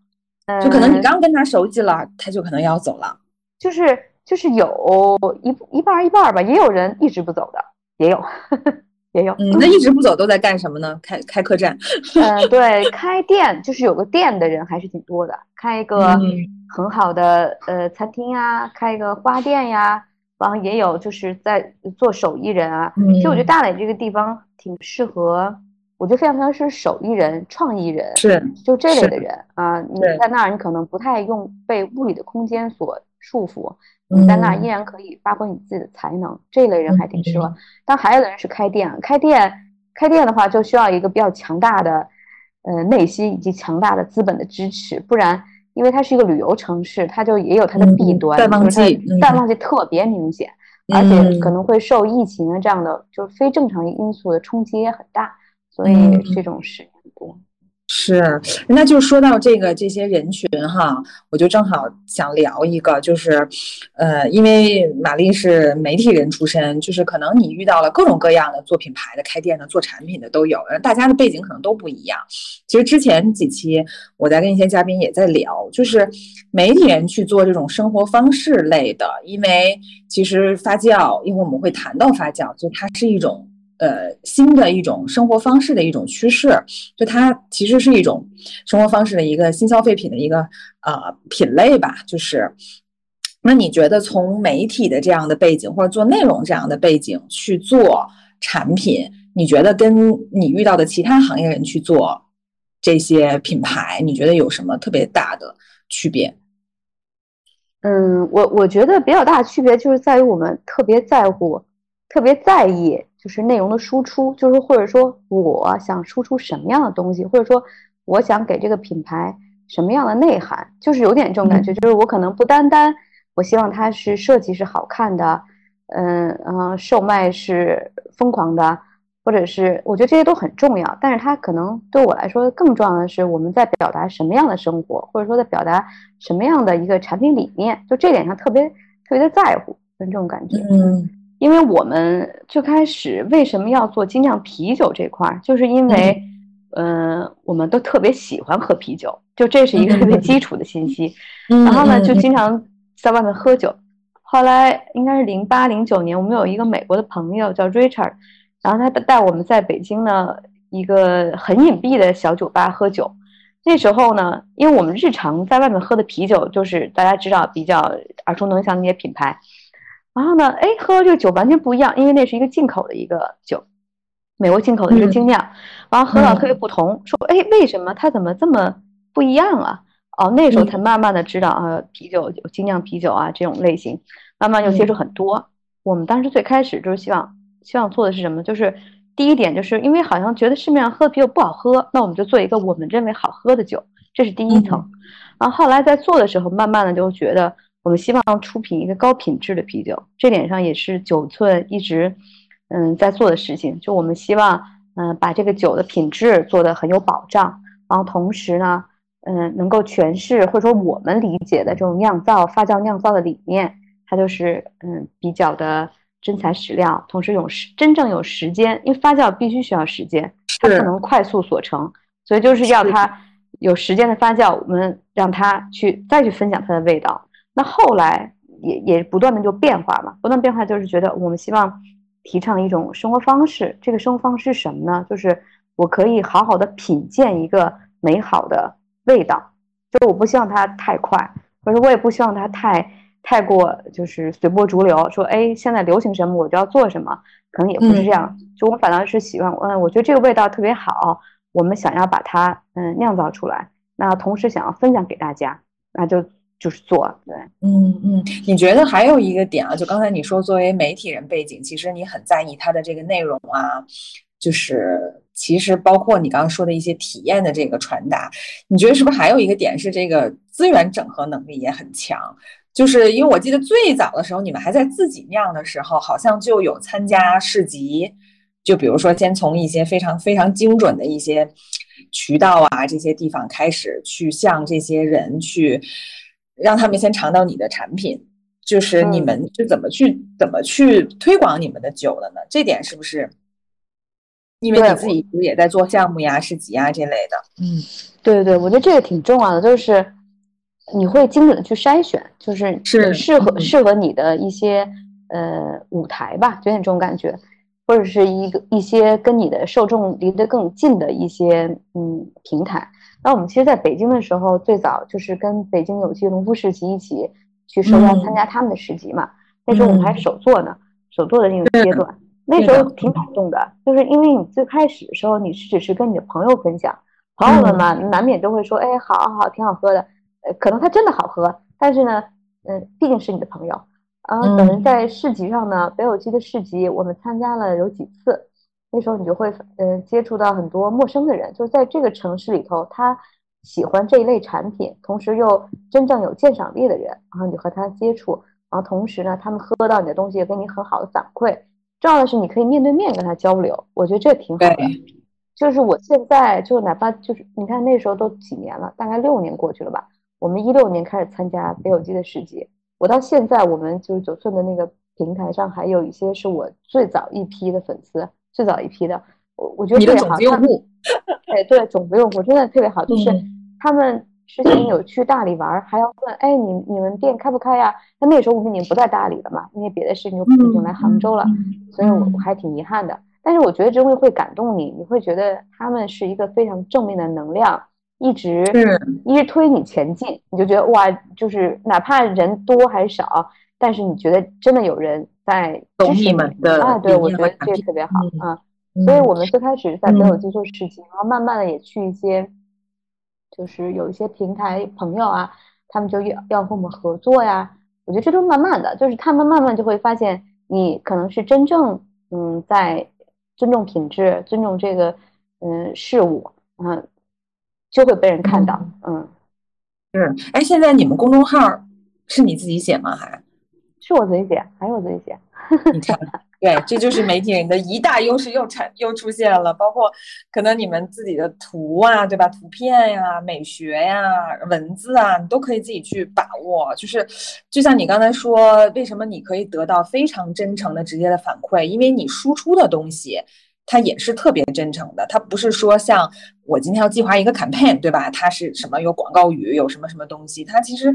就可能你刚跟他熟悉了，他就可能要走了。
就是就是有一一半一半吧，也有人一直不走的，也有 也有。
嗯，那一直不走都在干什么呢？开开客栈？
嗯，对，开店，就是有个店的人还是挺多的，开一个很好的呃餐厅呀，开一个花店呀。然后也有就是在做手艺人啊，其实我觉得大理这个地方挺适合，我觉得非常非常是手艺人、创意人，
是
就这类的人啊。你在那儿，你可能不太用被物理的空间所束缚，你在那儿依然可以发挥你自己的才能，这类人还挺适合。但还有的人是开店，开店开店的话就需要一个比较强大的呃内心以及强大的资本的支持，不然。因为它是一个旅游城市，它就也有它的弊端，
淡旺季，
淡旺季特别明显，而且可能会受疫情啊这样的就是非正常因素的冲击也很大，所以这种事很多。
是，那就说到这个这些人群哈，我就正好想聊一个，就是，呃，因为玛丽是媒体人出身，就是可能你遇到了各种各样的做品牌的、开店的、做产品的都有，大家的背景可能都不一样。其实之前几期我在跟一些嘉宾也在聊，就是媒体人去做这种生活方式类的，因为其实发酵，因为我们会谈到发酵，就它是一种。呃，新的一种生活方式的一种趋势，就它其实是一种生活方式的一个新消费品的一个呃品类吧。就是，那你觉得从媒体的这样的背景或者做内容这样的背景去做产品，你觉得跟你遇到的其他行业人去做这些品牌，你觉得有什么特别大的区别？
嗯，我我觉得比较大的区别就是在于我们特别在乎，特别在意。就是内容的输出，就是或者说我想输出什么样的东西，或者说我想给这个品牌什么样的内涵，就是有点这种感觉。就是我可能不单单我希望它是设计是好看的，嗯嗯，售卖是疯狂的，或者是我觉得这些都很重要。但是它可能对我来说更重要的是我们在表达什么样的生活，或者说在表达什么样的一个产品理念，就这点上特别特别的在乎，这种感觉。
嗯。
因为我们最开始为什么要做精酿啤酒这块儿，就是因为，嗯，我们都特别喜欢喝啤酒，就这是一个特别基础的信息。然后呢，就经常在外面喝酒。后来应该是零八零九年，我们有一个美国的朋友叫 Richard，然后他带我们在北京呢一个很隐蔽的小酒吧喝酒。那时候呢，因为我们日常在外面喝的啤酒，就是大家知道比较耳熟能详的那些品牌。然后呢，哎，喝这个酒完全不一样，因为那是一个进口的一个酒，美国进口的一个精酿，然后喝到特别不同。说，哎，为什么它怎么这么不一样啊？哦，那时候才慢慢的知道啊，啤酒有精酿啤酒啊这种类型，慢慢就接触很多。我们当时最开始就是希望，希望做的是什么？就是第一点，就是因为好像觉得市面上喝的啤酒不好喝，那我们就做一个我们认为好喝的酒，这是第一层。然后后来在做的时候，慢慢的就觉得。我们希望出品一个高品质的啤酒，这点上也是九寸一直，嗯，在做的事情。就我们希望，嗯，把这个酒的品质做得很有保障，然后同时呢，嗯，能够诠释或者说我们理解的这种酿造、发酵、酿造的理念，它就是嗯比较的真材实料，同时有时真正有时间，因为发酵必须需要时间，它不能快速所成，所以就是要它有时间的发酵，我们让它去再去分享它的味道。那后来也也不断的就变化嘛，不断变化就是觉得我们希望提倡一种生活方式，这个生活方式是什么呢？就是我可以好好的品鉴一个美好的。味道，就是我不希望它太快，可是我也不希望它太太过，就是随波逐流。说，哎，现在流行什么我就要做什么，可能也不是这样。就我反倒是喜欢，嗯，我觉得这个味道特别好，我们想要把它嗯酿造出来，那同时想要分享给大家，那就就是做。对，
嗯嗯，你觉得还有一个点啊？就刚才你说，作为媒体人背景，其实你很在意它的这个内容啊。就是其实包括你刚刚说的一些体验的这个传达，你觉得是不是还有一个点是这个资源整合能力也很强？就是因为我记得最早的时候你们还在自己酿的时候，好像就有参加市集，就比如说先从一些非常非常精准的一些渠道啊这些地方开始去向这些人去让他们先尝到你的产品，就是你们是怎么去怎么去推广你们的酒的呢？这点是不是？因为你自己也在做项目呀、市集啊这类的，
嗯，对对对，我觉得这个挺重要的，就是你会精准的去筛选，就是是适合适合你的一些呃舞台吧，就有点这种感觉，或者是一个一些跟你的受众离得更近的一些嗯平台。那我们其实在北京的时候，最早就是跟北京有机农夫市集一起去受邀参加他们的市集嘛，那时候我们还手做呢，手做的那个阶段。那时候挺感动的，就是因为你最开始的时候你是只是跟你的朋友分享，朋友们嘛难免都会说，哎，好好，挺好喝的，呃，可能它真的好喝，但是呢，嗯，毕竟是你的朋友，啊，等在市集上呢，北有机的市集我们参加了有几次，那时候你就会嗯接触到很多陌生的人，就是在这个城市里头，他喜欢这一类产品，同时又真正有鉴赏力的人，然后你和他接触，然后同时呢，他们喝到你的东西也，给你很好的反馈。重要的是，你可以面对面跟他交流，我觉得这挺好的。就是我现在就哪怕就是你看那时候都几年了，大概六年过去了吧。我们一六年开始参加北有机的市集，我到现在我们就是九寸的那个平台上还有一些是我最早一批的粉丝，最早一批的，我我觉得特别好。
种子用户，
哎，对，种子用户真的特别好，就是他们。之前有去大理玩，还要问，哎，你你们店开不开呀？那那时候我们已经不在大理了嘛，因为别的事情就已经来杭州了，所以我我还挺遗憾的。但是我觉得这会会感动你，你会觉得他们是一个非常正面的能量，一直一直推你前进，你就觉得哇，就是哪怕人多还是少，但是你觉得真的有人在支持你
们的
啊？对，我觉得这个特别好啊。所以我们最开始在没有接触事情，然后慢慢的也去一些。就是有一些平台朋友啊，他们就要要和我们合作呀。我觉得这都慢慢的，就是他们慢慢就会发现，你可能是真正嗯在尊重品质、尊重这个嗯事物，嗯，就会被人看到。嗯，
是。哎，现在你们公众号是你自己写吗？还
是我自己写？还是我自己写？
你看。对，这就是媒体人的一大优势，又产又出现了。包括可能你们自己的图啊，对吧？图片呀、美学呀、文字啊，你都可以自己去把握。就是，就像你刚才说，为什么你可以得到非常真诚的、直接的反馈？因为你输出的东西，它也是特别真诚的。它不是说像我今天要计划一个 campaign，对吧？它是什么有广告语，有什么什么东西？它其实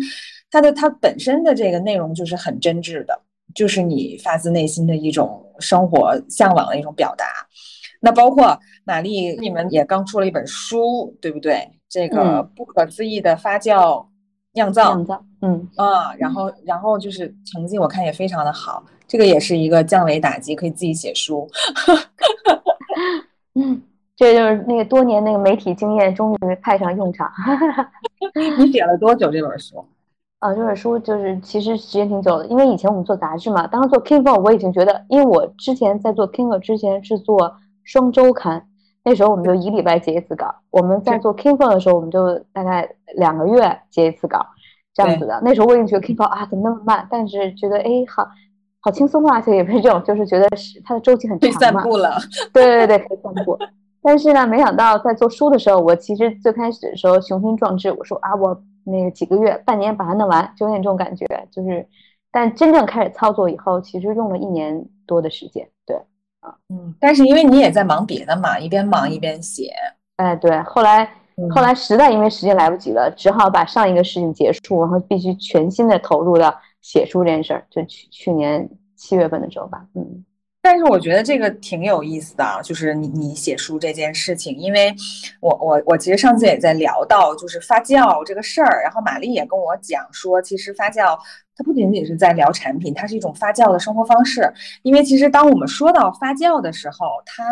它的它本身的这个内容就是很真挚的。就是你发自内心的一种生活向往的一种表达，那包括玛丽，你们也刚出了一本书，对不对？这个不可思议的发酵酿造，
酿造，嗯
啊，然后然后就是成绩我看也非常的好，这个也是一个降维打击，可以自己写书，
嗯，这就是那个多年那个媒体经验终于派上用场。
你 写了多久这本书？
啊，这本书就是其实时间挺久的，因为以前我们做杂志嘛，当时做 k i n g o 我已经觉得，因为我之前在做 k i n g o 之前是做双周刊，那时候我们就一礼拜接一次稿。我们在做 k i n g o 的时候，我们就大概两个月接一次稿，这样子的。那时候我已经觉得 k i n g o 啊怎么那么慢，但是觉得哎好好轻松啊，而且也不是这种，就是觉得是它的周期很长嘛。
可以散步了。
对对对，可以散步。但是呢，没想到在做书的时候，我其实最开始的时候雄心壮志，我说啊，我那个几个月、半年把它弄完，就有点这种感觉。就是，但真正开始操作以后，其实用了一年多的时间。对，
啊，嗯。但是因为你也在忙别的嘛，一边忙一边写。
哎，对。后来，后来实在因为时间来不及了，只好把上一个事情结束，然后必须全心的投入到写书这件事儿。就去去年七月份的时候吧，嗯。
但是我觉得这个挺有意思的啊，就是你你写书这件事情，因为我我我其实上次也在聊到就是发酵这个事儿，然后玛丽也跟我讲说，其实发酵它不仅仅是在聊产品，它是一种发酵的生活方式。因为其实当我们说到发酵的时候，它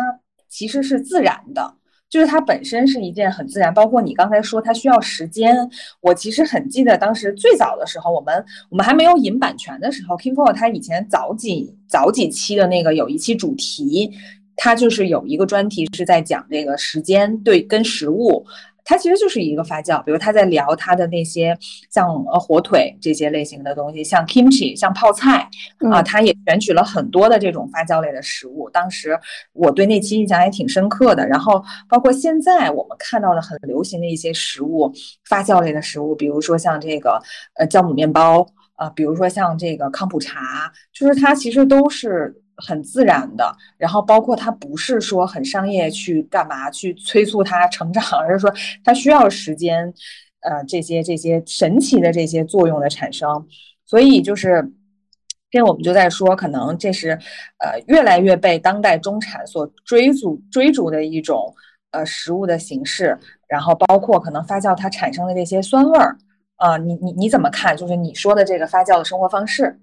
其实是自然的。就是它本身是一件很自然，包括你刚才说它需要时间。我其实很记得当时最早的时候，我们我们还没有引版权的时候，King Four 他以前早几早几期的那个有一期主题，他就是有一个专题是在讲这个时间对跟食物。它其实就是一个发酵，比如他在聊他的那些像呃火腿这些类型的东西，像 kimchi，像泡菜啊，他也选取了很多的这种发酵类的食物。当时我对那期印象也挺深刻的。然后包括现在我们看到的很流行的一些食物，发酵类的食物，比如说像这个呃酵母面包啊，比如说像这个康普茶，就是它其实都是。很自然的，然后包括它不是说很商业去干嘛去催促它成长，而是说它需要时间，呃，这些这些神奇的这些作用的产生，所以就是这我们就在说，可能这是呃越来越被当代中产所追逐追逐的一种呃食物的形式，然后包括可能发酵它产生的这些酸味儿，啊，你你你怎么看？就是你说的这个发酵的生活方式？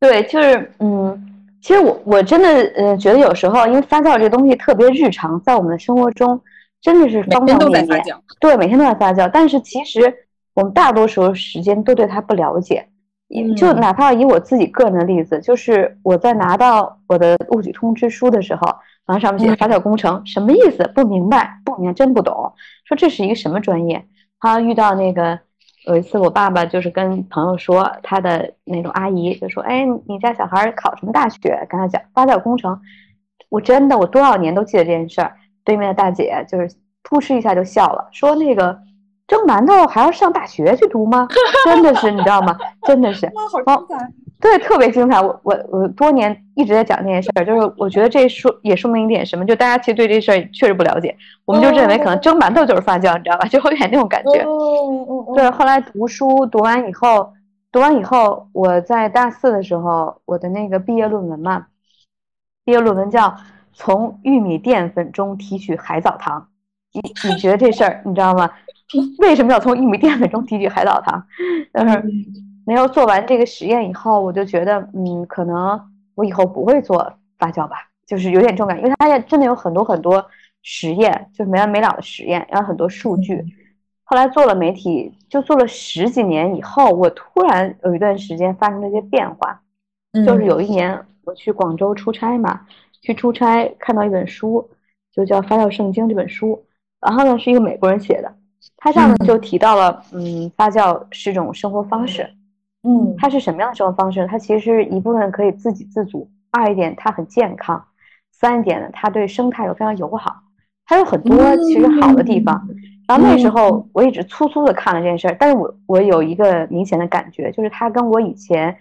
对，就是嗯。其实我我真的呃觉得有时候，因为发酵这个东西特别日常，在我们的生活中真的是方方面面。对，每天都在发酵。但是其实我们大多数时间都对它不了解。就哪怕以我自己个人的例子，就是我在拿到我的录取通知书的时候，然后上面写发酵工程，什么意思？不明白，不明白，真不懂。说这是一个什么专业？他遇到那个。有一次，我爸爸就是跟朋友说，他的那种阿姨就说：“哎，你家小孩考什么大学？”跟他讲发酵工程。我真的，我多少年都记得这件事儿。对面的大姐就是扑哧一下就笑了，说：“那个蒸馒头还要上大学去读吗？”真的是，你知道吗？真的是。
好精彩。
对，特别精彩。我我我多年一直在讲这件事儿，就是我觉得这说也说明一点什么，就大家其实对这事儿确实不了解，我们就认为可能蒸馒头就是发酵，你知道吧？就有点那种感觉。对，后来读书读完以后，读完以后，我在大四的时候，我的那个毕业论文嘛，毕业论文叫《从玉米淀粉中提取海藻糖》。你你觉得这事儿你知道吗？为什么要从玉米淀粉中提取海藻糖？就是。没有做完这个实验以后，我就觉得，嗯，可能我以后不会做发酵吧，就是有点这种感觉，因为它也真的有很多很多实验，就是没完没了的实验，然后很多数据。后来做了媒体，就做了十几年以后，我突然有一段时间发生了一些变化，就是有一年我去广州出差嘛，去出差看到一本书，就叫《发酵圣经》这本书，然后呢是一个美国人写的，他上面就提到了，嗯，发酵是一种生活方式。
嗯，
它是什么样的生活方式？它其实一部分可以自给自足，二一点它很健康，三一点呢，它对生态又非常友好，它有很多其实好的地方。然后那时候我一直粗粗的看了这件事儿，但是我我有一个明显的感觉，就是它跟我以前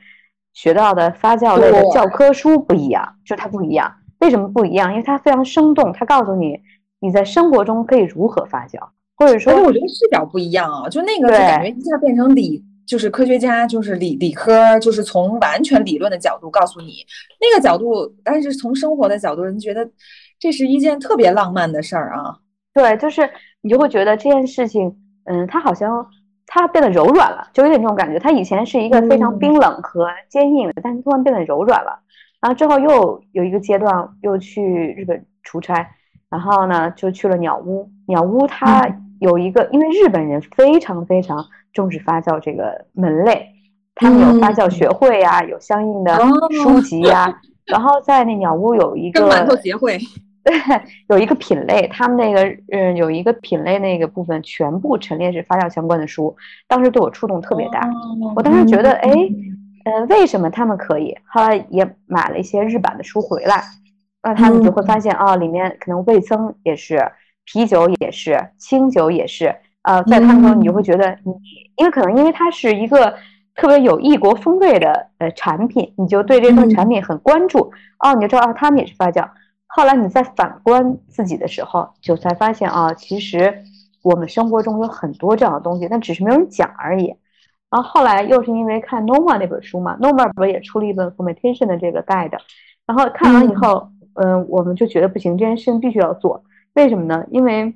学到的发酵类的教科书不一样，就它不一样。为什么不一样？因为它非常生动，它告诉你你在生活中可以如何发酵，或者说，
我觉得视角不一样啊，就那个就感觉一下变成理。就是科学家，就是理理科，就是从完全理论的角度告诉你那个角度，但是从生活的角度，人觉得这是一件特别浪漫的事儿啊。
对，就是你就会觉得这件事情，嗯，它好像它变得柔软了，就有点这种感觉。它以前是一个非常冰冷和坚硬的，但是突然变得柔软了。然后之后又有一个阶段，又去日本出差，然后呢就去了鸟屋。鸟屋它有一个，因为日本人非常非常。重视发酵这个门类，他们有发酵学会呀，有相应的书籍呀。然后在那鸟屋有一个
馒头协会，
对，有一个品类，他们那个嗯有一个品类那个部分全部陈列是发酵相关的书。当时对我触动特别大，我当时觉得哎，嗯，为什么他们可以？后来也买了一些日版的书回来，那他们就会发现啊，里面可能味增也是，啤酒也是，清酒也是。呃，在他们中，你就会觉得你，因为可能因为它是一个特别有异国风味的呃产品，你就对这份产品很关注。哦，你就知道啊，他们也是发酵。后来你再反观自己的时候，就才发现啊，其实我们生活中有很多这样的东西，但只是没有人讲而已。然后后来又是因为看 Noma 那本书嘛，Noma 不是也出了一本 Fermentation 的这个 guide，然后看完以后，嗯，我们就觉得不行，这件事情必须要做。为什么呢？因为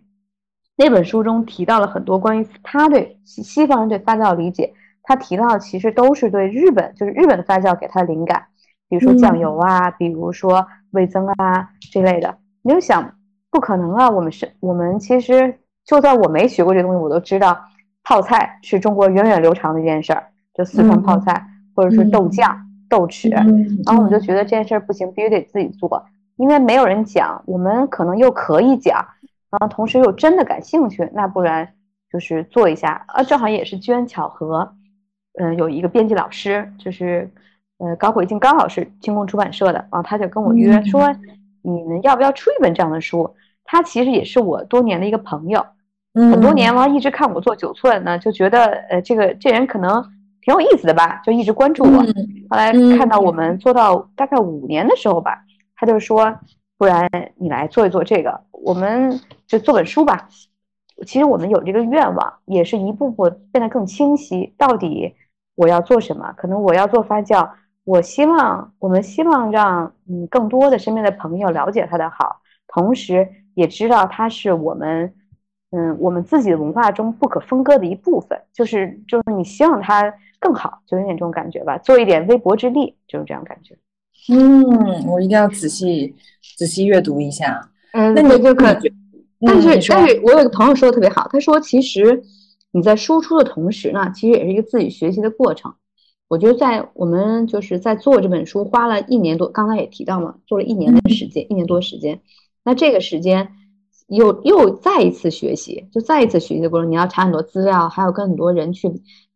那本书中提到了很多关于他对西西方人对发酵理解，他提到的其实都是对日本，就是日本的发酵给他的灵感，比如说酱油啊，比如说味增啊这类的。你就想，不可能啊！我们是，我们其实就算我没学过这东西，我都知道泡菜是中国源远流长的一件事儿，就四川泡菜，或者是豆酱、豆豉。然后我们就觉得这件事儿不行，必须得自己做，因为没有人讲，我们可能又可以讲。然后同时又真的感兴趣，那不然就是做一下啊，正好也是机缘巧合，嗯，有一个编辑老师，就是呃高慧静高老师，清宫出版社的，然后他就跟我约说，你们要不要出一本这样的书？他其实也是我多年的一个朋友，很多年了，一直看我做九寸呢，就觉得呃这个这人可能挺有意思的吧，就一直关注我。后来看到我们做到大概五年的时候吧，他就说，不然你来做一做这个，我们。就做本书吧，其实我们有这个愿望，也是一步步变得更清晰。到底我要做什么？可能我要做发酵，我希望我们希望让嗯更多的身边的朋友了解它的好，同时也知道它是我们嗯我们自己的文化中不可分割的一部分。就是就是你希望它更好，就有点这种感觉吧，做一点微薄之力，就是这样感觉。
嗯，我一定要仔细仔细阅读一下。
嗯，那你就可。但是，但是我有个朋友说的特别好，他说，其实你在输出的同时呢，其实也是一个自己学习的过程。我觉得在我们就是在做这本书花了一年多，刚才也提到嘛，做了一年的时间，一年多时间。那这个时间又又再一次学习，就再一次学习的过程，你要查很多资料，还有跟很多人去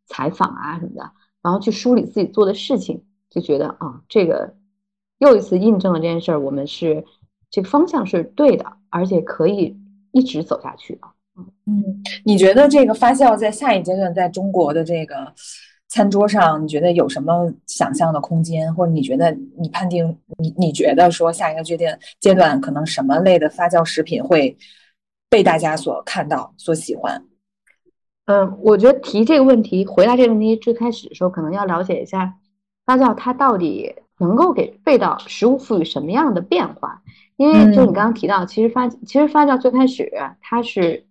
采访啊什么的，然后去梳理自己做的事情，就觉得啊，这个又一次印证了这件事儿，我们是这个方向是对的，而且可以。一直走下去的，
嗯你觉得这个发酵在下一阶段在中国的这个餐桌上，你觉得有什么想象的空间，或者你觉得你判定你你觉得说下一个阶段阶段可能什么类的发酵食品会被大家所看到、所喜欢？
嗯，我觉得提这个问题、回答这个问题最开始的时候，可能要了解一下发酵它到底能够给味道、食物赋予什么样的变化。因为就你刚刚提到，其实发其实发酵最开始它是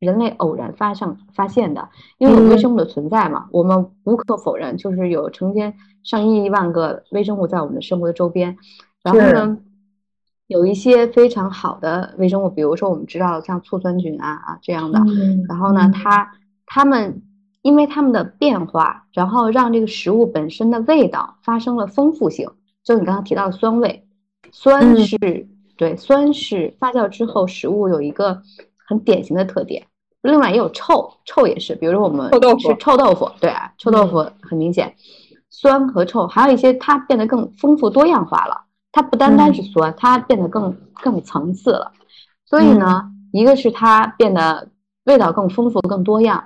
人类偶然发上发现的，因为有微生物的存在嘛，我们无可否认，就是有成千上亿万个微生物在我们的生活的周边。然后呢，有一些非常好的微生物，比如说我们知道像醋酸菌啊啊这样的。然后呢，它它们因为它们的变化，然后让这个食物本身的味道发生了丰富性。就你刚刚提到的酸味，酸是。对，酸是发酵之后食物有一个很典型的特点。另外也有臭，臭也是，比如说我们吃臭豆腐，对啊，臭豆腐很明显，酸和臭，还有一些它变得更丰富多样化了。它不单单是酸，它变得更更有层次了。所以呢，一个是它变得味道更丰富、更多样。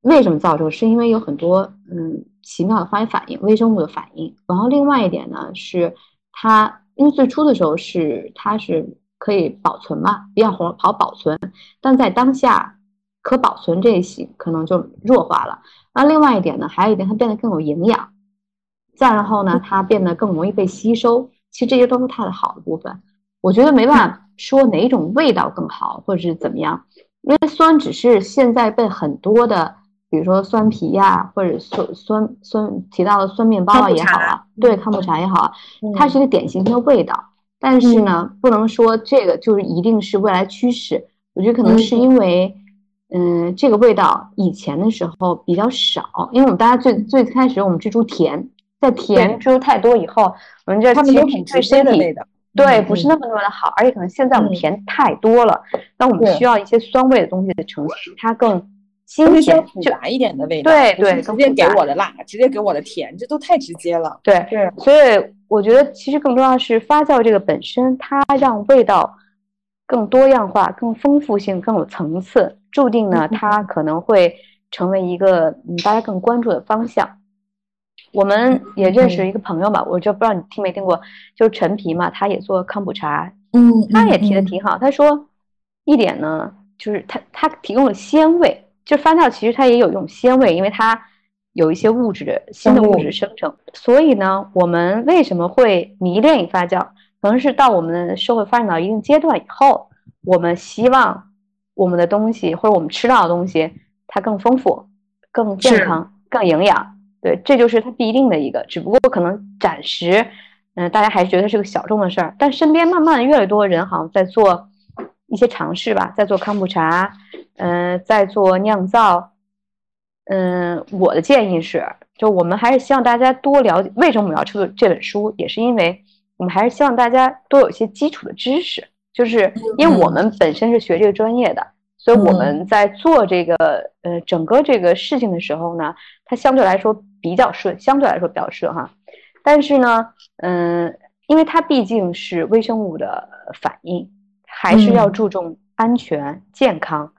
为什么造成？是因为有很多嗯奇妙的化学反应、微生物的反应。然后另外一点呢，是它。因为最初的时候是它是可以保存嘛，比较好好保存，但在当下可保存这一些可能就弱化了。那另外一点呢，还有一点它变得更有营养，再然后呢，它变得更容易被吸收。其实这些都是它的好的部分。我觉得没办法说哪种味道更好，或者是怎么样，因为酸只是现在被很多的。比如说酸皮呀，或者酸酸酸提到的酸面包啊也好啊，对康普茶也好啊，它是一个典型的味道。但是呢，不能说这个就是一定是未来趋势。我觉得可能是因为，嗯，这个味道以前的时候比较少，因为我们大家最最开始我们追逐甜，在甜追逐太多以后，我们这其实对身体对不是那么那么的好，而且可能现在我们甜太多了，那我们需要一些酸味的东西的呈现，它更。新鲜，
复杂一点的味道。
对对，
直接给我的辣，直接给我的甜，这都太直接了。
对，所以我觉得其实更重要是发酵这个本身，它让味道更多样化、更丰富性、更有层次，注定呢它可能会成为一个嗯大家更关注的方向。我们也认识一个朋友嘛，我就不知道你听没听过，就是陈皮嘛，他也做康普茶，
嗯，
他也提的挺好。他说一点呢，就是他他提供了鲜味，就发酵其实它也有一种鲜味，因为它有一些物质新的物质生成。所以呢，我们为什么会迷恋于发酵？可能是到我们的社会发展到一定阶段以后，我们希望我们的东西或者我们吃到的东西它更丰富、更健康、更营养。对，这就是它必定的一个，只不过可能暂时，嗯，大家还是觉得是个小众的事儿，但身边慢慢越来越多人好像在做一些尝试吧，在做康普茶，嗯，在做酿造，嗯，我的建议是，就我们还是希望大家多了解，为什么我们要出这本书，也是因为我们还是希望大家多有一些基础的知识，就是因为我们本身是学这个专业的。所以我们在做这个呃整个这个事情的时候呢，它相对来说比较顺，相对来说比较顺哈。但是呢，嗯，因为它毕竟是微生物的反应，还是要注重安全健康。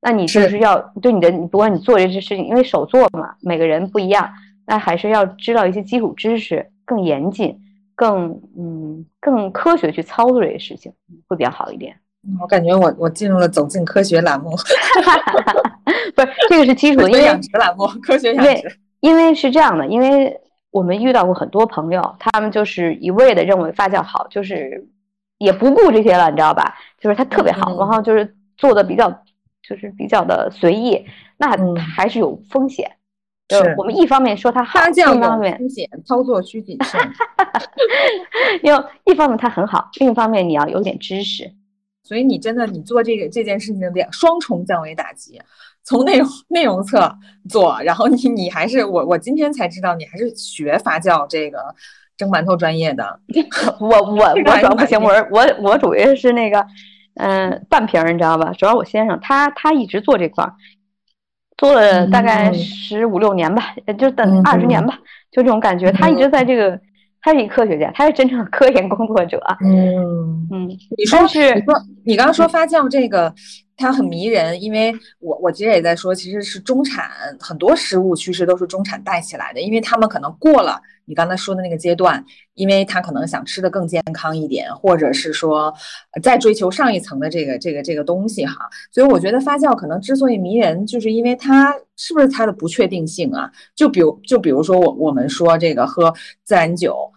那你就是要对你的，不管你做这些事情，因为手做嘛，每个人不一样，那还是要知道一些基础知识，更严谨，更嗯更科学去操作这些事情，会比较好一点。
我感觉我我进入了走进科学栏目
不是这个是基础的，因为
养殖栏目科学养殖，
因为是这样的，因为我们遇到过很多朋友，他们就是一味的认为发酵好，就是也不顾这些了，你知道吧？就是它特别好，然后就是做的比较就是比较的随意，那还是有风险。
是
我们一方面说它好，
另
一方面
风险操作需谨慎。
因为一方面它很好，另一方面你要有点知识。
所以你真的你做这个这件事情两双重降维打击，从内容内容侧做，然后你你还是我我今天才知道你还是学发酵这个蒸馒头专业的。
我我 我主要不行，我我我主要是那个嗯半瓶儿，你知道吧？主要我先生他他一直做这块儿，做了大概十五六年吧，就等二十年吧，就这种感觉，他一直在这个。他是一科学家，他是真正的科研工作者。
嗯
嗯，
你说是，你说你刚刚说发酵这个，它很迷人，因为我我其实也在说，其实是中产很多食物其实都是中产带起来的，因为他们可能过了你刚才说的那个阶段，因为他可能想吃的更健康一点，或者是说再追求上一层的这个这个这个东西哈。所以我觉得发酵可能之所以迷人，就是因为它是不是它的不确定性啊？就比如就比如说我我们说这个喝自然酒。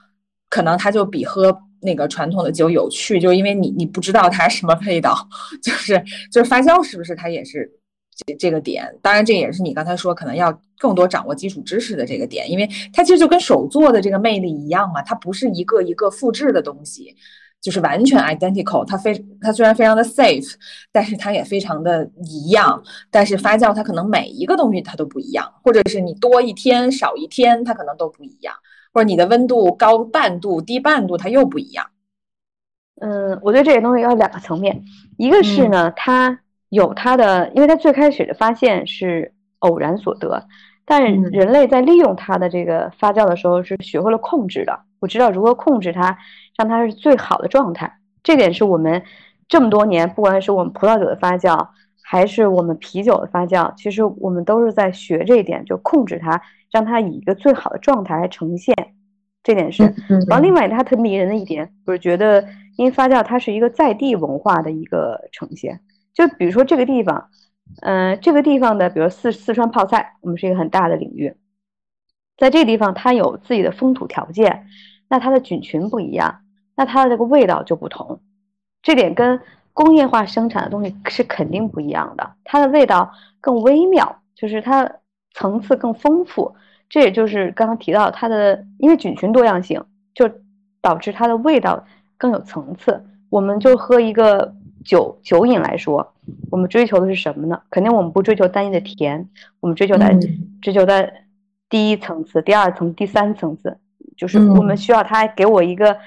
可能它就比喝那个传统的酒有趣，就因为你你不知道它什么味道，就是就是发酵是不是它也是这这个点？当然这也是你刚才说可能要更多掌握基础知识的这个点，因为它其实就跟手做的这个魅力一样嘛，它不是一个一个复制的东西，就是完全 identical。它非它虽然非常的 safe，但是它也非常的一样。但是发酵它可能每一个东西它都不一样，或者是你多一天少一天它可能都不一样。或者你的温度高半度、低半度，它又不一样。
嗯，我觉得这些东西要两个层面，一个是呢，它有它的，因为它最开始的发现是偶然所得，但人类在利用它的这个发酵的时候是学会了控制的。我知道如何控制它，让它是最好的状态。这点是我们这么多年，不管是我们葡萄酒的发酵，还是我们啤酒的发酵，其实我们都是在学这一点，就控制它。让它以一个最好的状态来呈现，这点是。然后另外它特迷人的一点，我是觉得因为发酵它是一个在地文化的一个呈现。就比如说这个地方，嗯，这个地方的，比如四四川泡菜，我们是一个很大的领域，在这个地方它有自己的风土条件，那它的菌群不一样，那它的这个味道就不同。这点跟工业化生产的东西是肯定不一样的，它的味道更微妙，就是它。层次更丰富，这也就是刚刚提到它的，因为菌群多样性，就导致它的味道更有层次。我们就喝一个酒酒饮来说，我们追求的是什么呢？肯定我们不追求单一的甜，我们追求的追求的第一层次、第二层、第三层次，就是我们需要它给我一个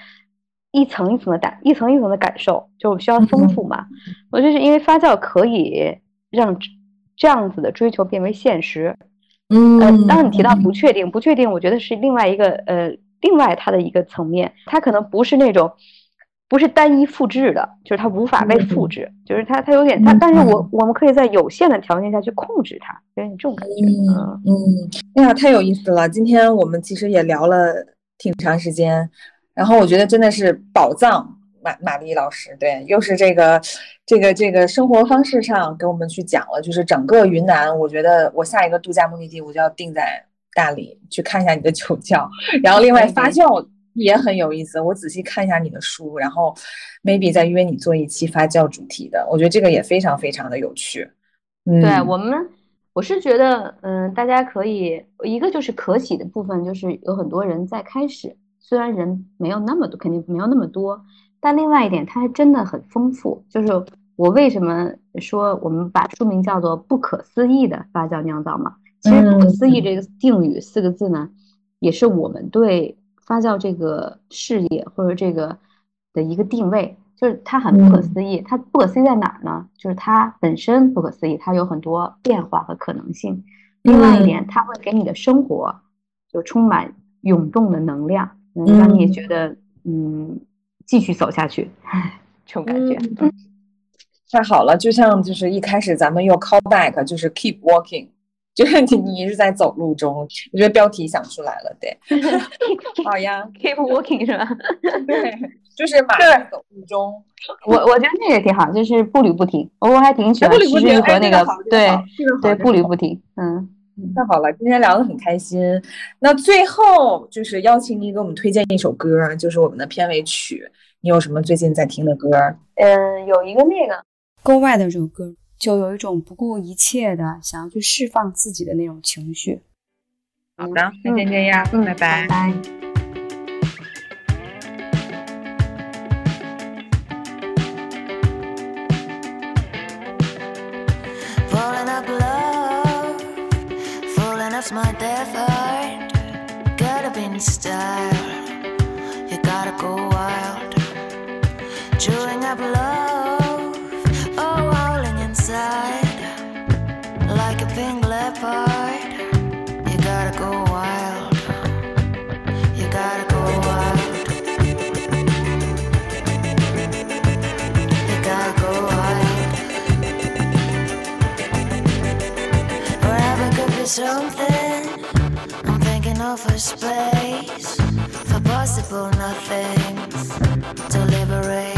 一层一层的感，一层一层的感受，就我需要丰富嘛。我就是因为发酵可以让。这样子的追求变为现实。
嗯，
呃，当你提到不确定，不确定，我觉得是另外一个呃，另外它的一个层面，它可能不是那种不是单一复制的，就是它无法被复制，就是它它有点它，但是我我们可以在有限的条件下去控制它，有点这种感觉。
嗯嗯，哎呀，太有意思了！今天我们其实也聊了挺长时间，然后我觉得真的是宝藏。马马丽老师，对，又是这个，这个这个生活方式上给我们去讲了，就是整个云南，我觉得我下一个度假目的地我就要定在大理，去看一下你的酒窖，然后另外发酵也很有意思，我仔细看一下你的书，然后 maybe 再约你做一期发酵主题的，我觉得这个也非常非常的有趣。
嗯，对我们，我是觉得，嗯，大家可以一个就是可喜的部分，就是有很多人在开始，虽然人没有那么多，肯定没有那么多。但另外一点，它还真的很丰富。就是我为什么说我们把书名叫做“不可思议的发酵酿造”嘛？其实“不可思议”这个定语四个字呢，也是我们对发酵这个事业或者这个的一个定位，就是它很不可思议。它不可思议在哪儿呢？就是它本身不可思议，它有很多变化和可能性。另外一点，它会给你的生活就充满涌动的能量，能让你觉得嗯。继续走下去，这种感觉
太好了，就像就是一开始咱们又 call back，就是 keep walking，就是你你一直在走路中。我觉得标题想出来了，对，好呀
，keep walking 是吧？
对，就是马在走路中。
我我觉得那个挺好，就是步履不停。我还挺喜欢
步履不停
和那
个
对对步履不停。嗯，
太好了，今天聊得很开心。那最后就是邀请你给我们推荐一首歌，就是我们的片尾曲。你有什么最近在听的歌？
嗯，有一个那个《
Go 外的这首歌，就有一种不顾一切的想要去释放自己的那种情绪。
好的，那先这样，
嗯，
拜拜。
拜。
something. I'm thinking of a space for possible nothings to liberate.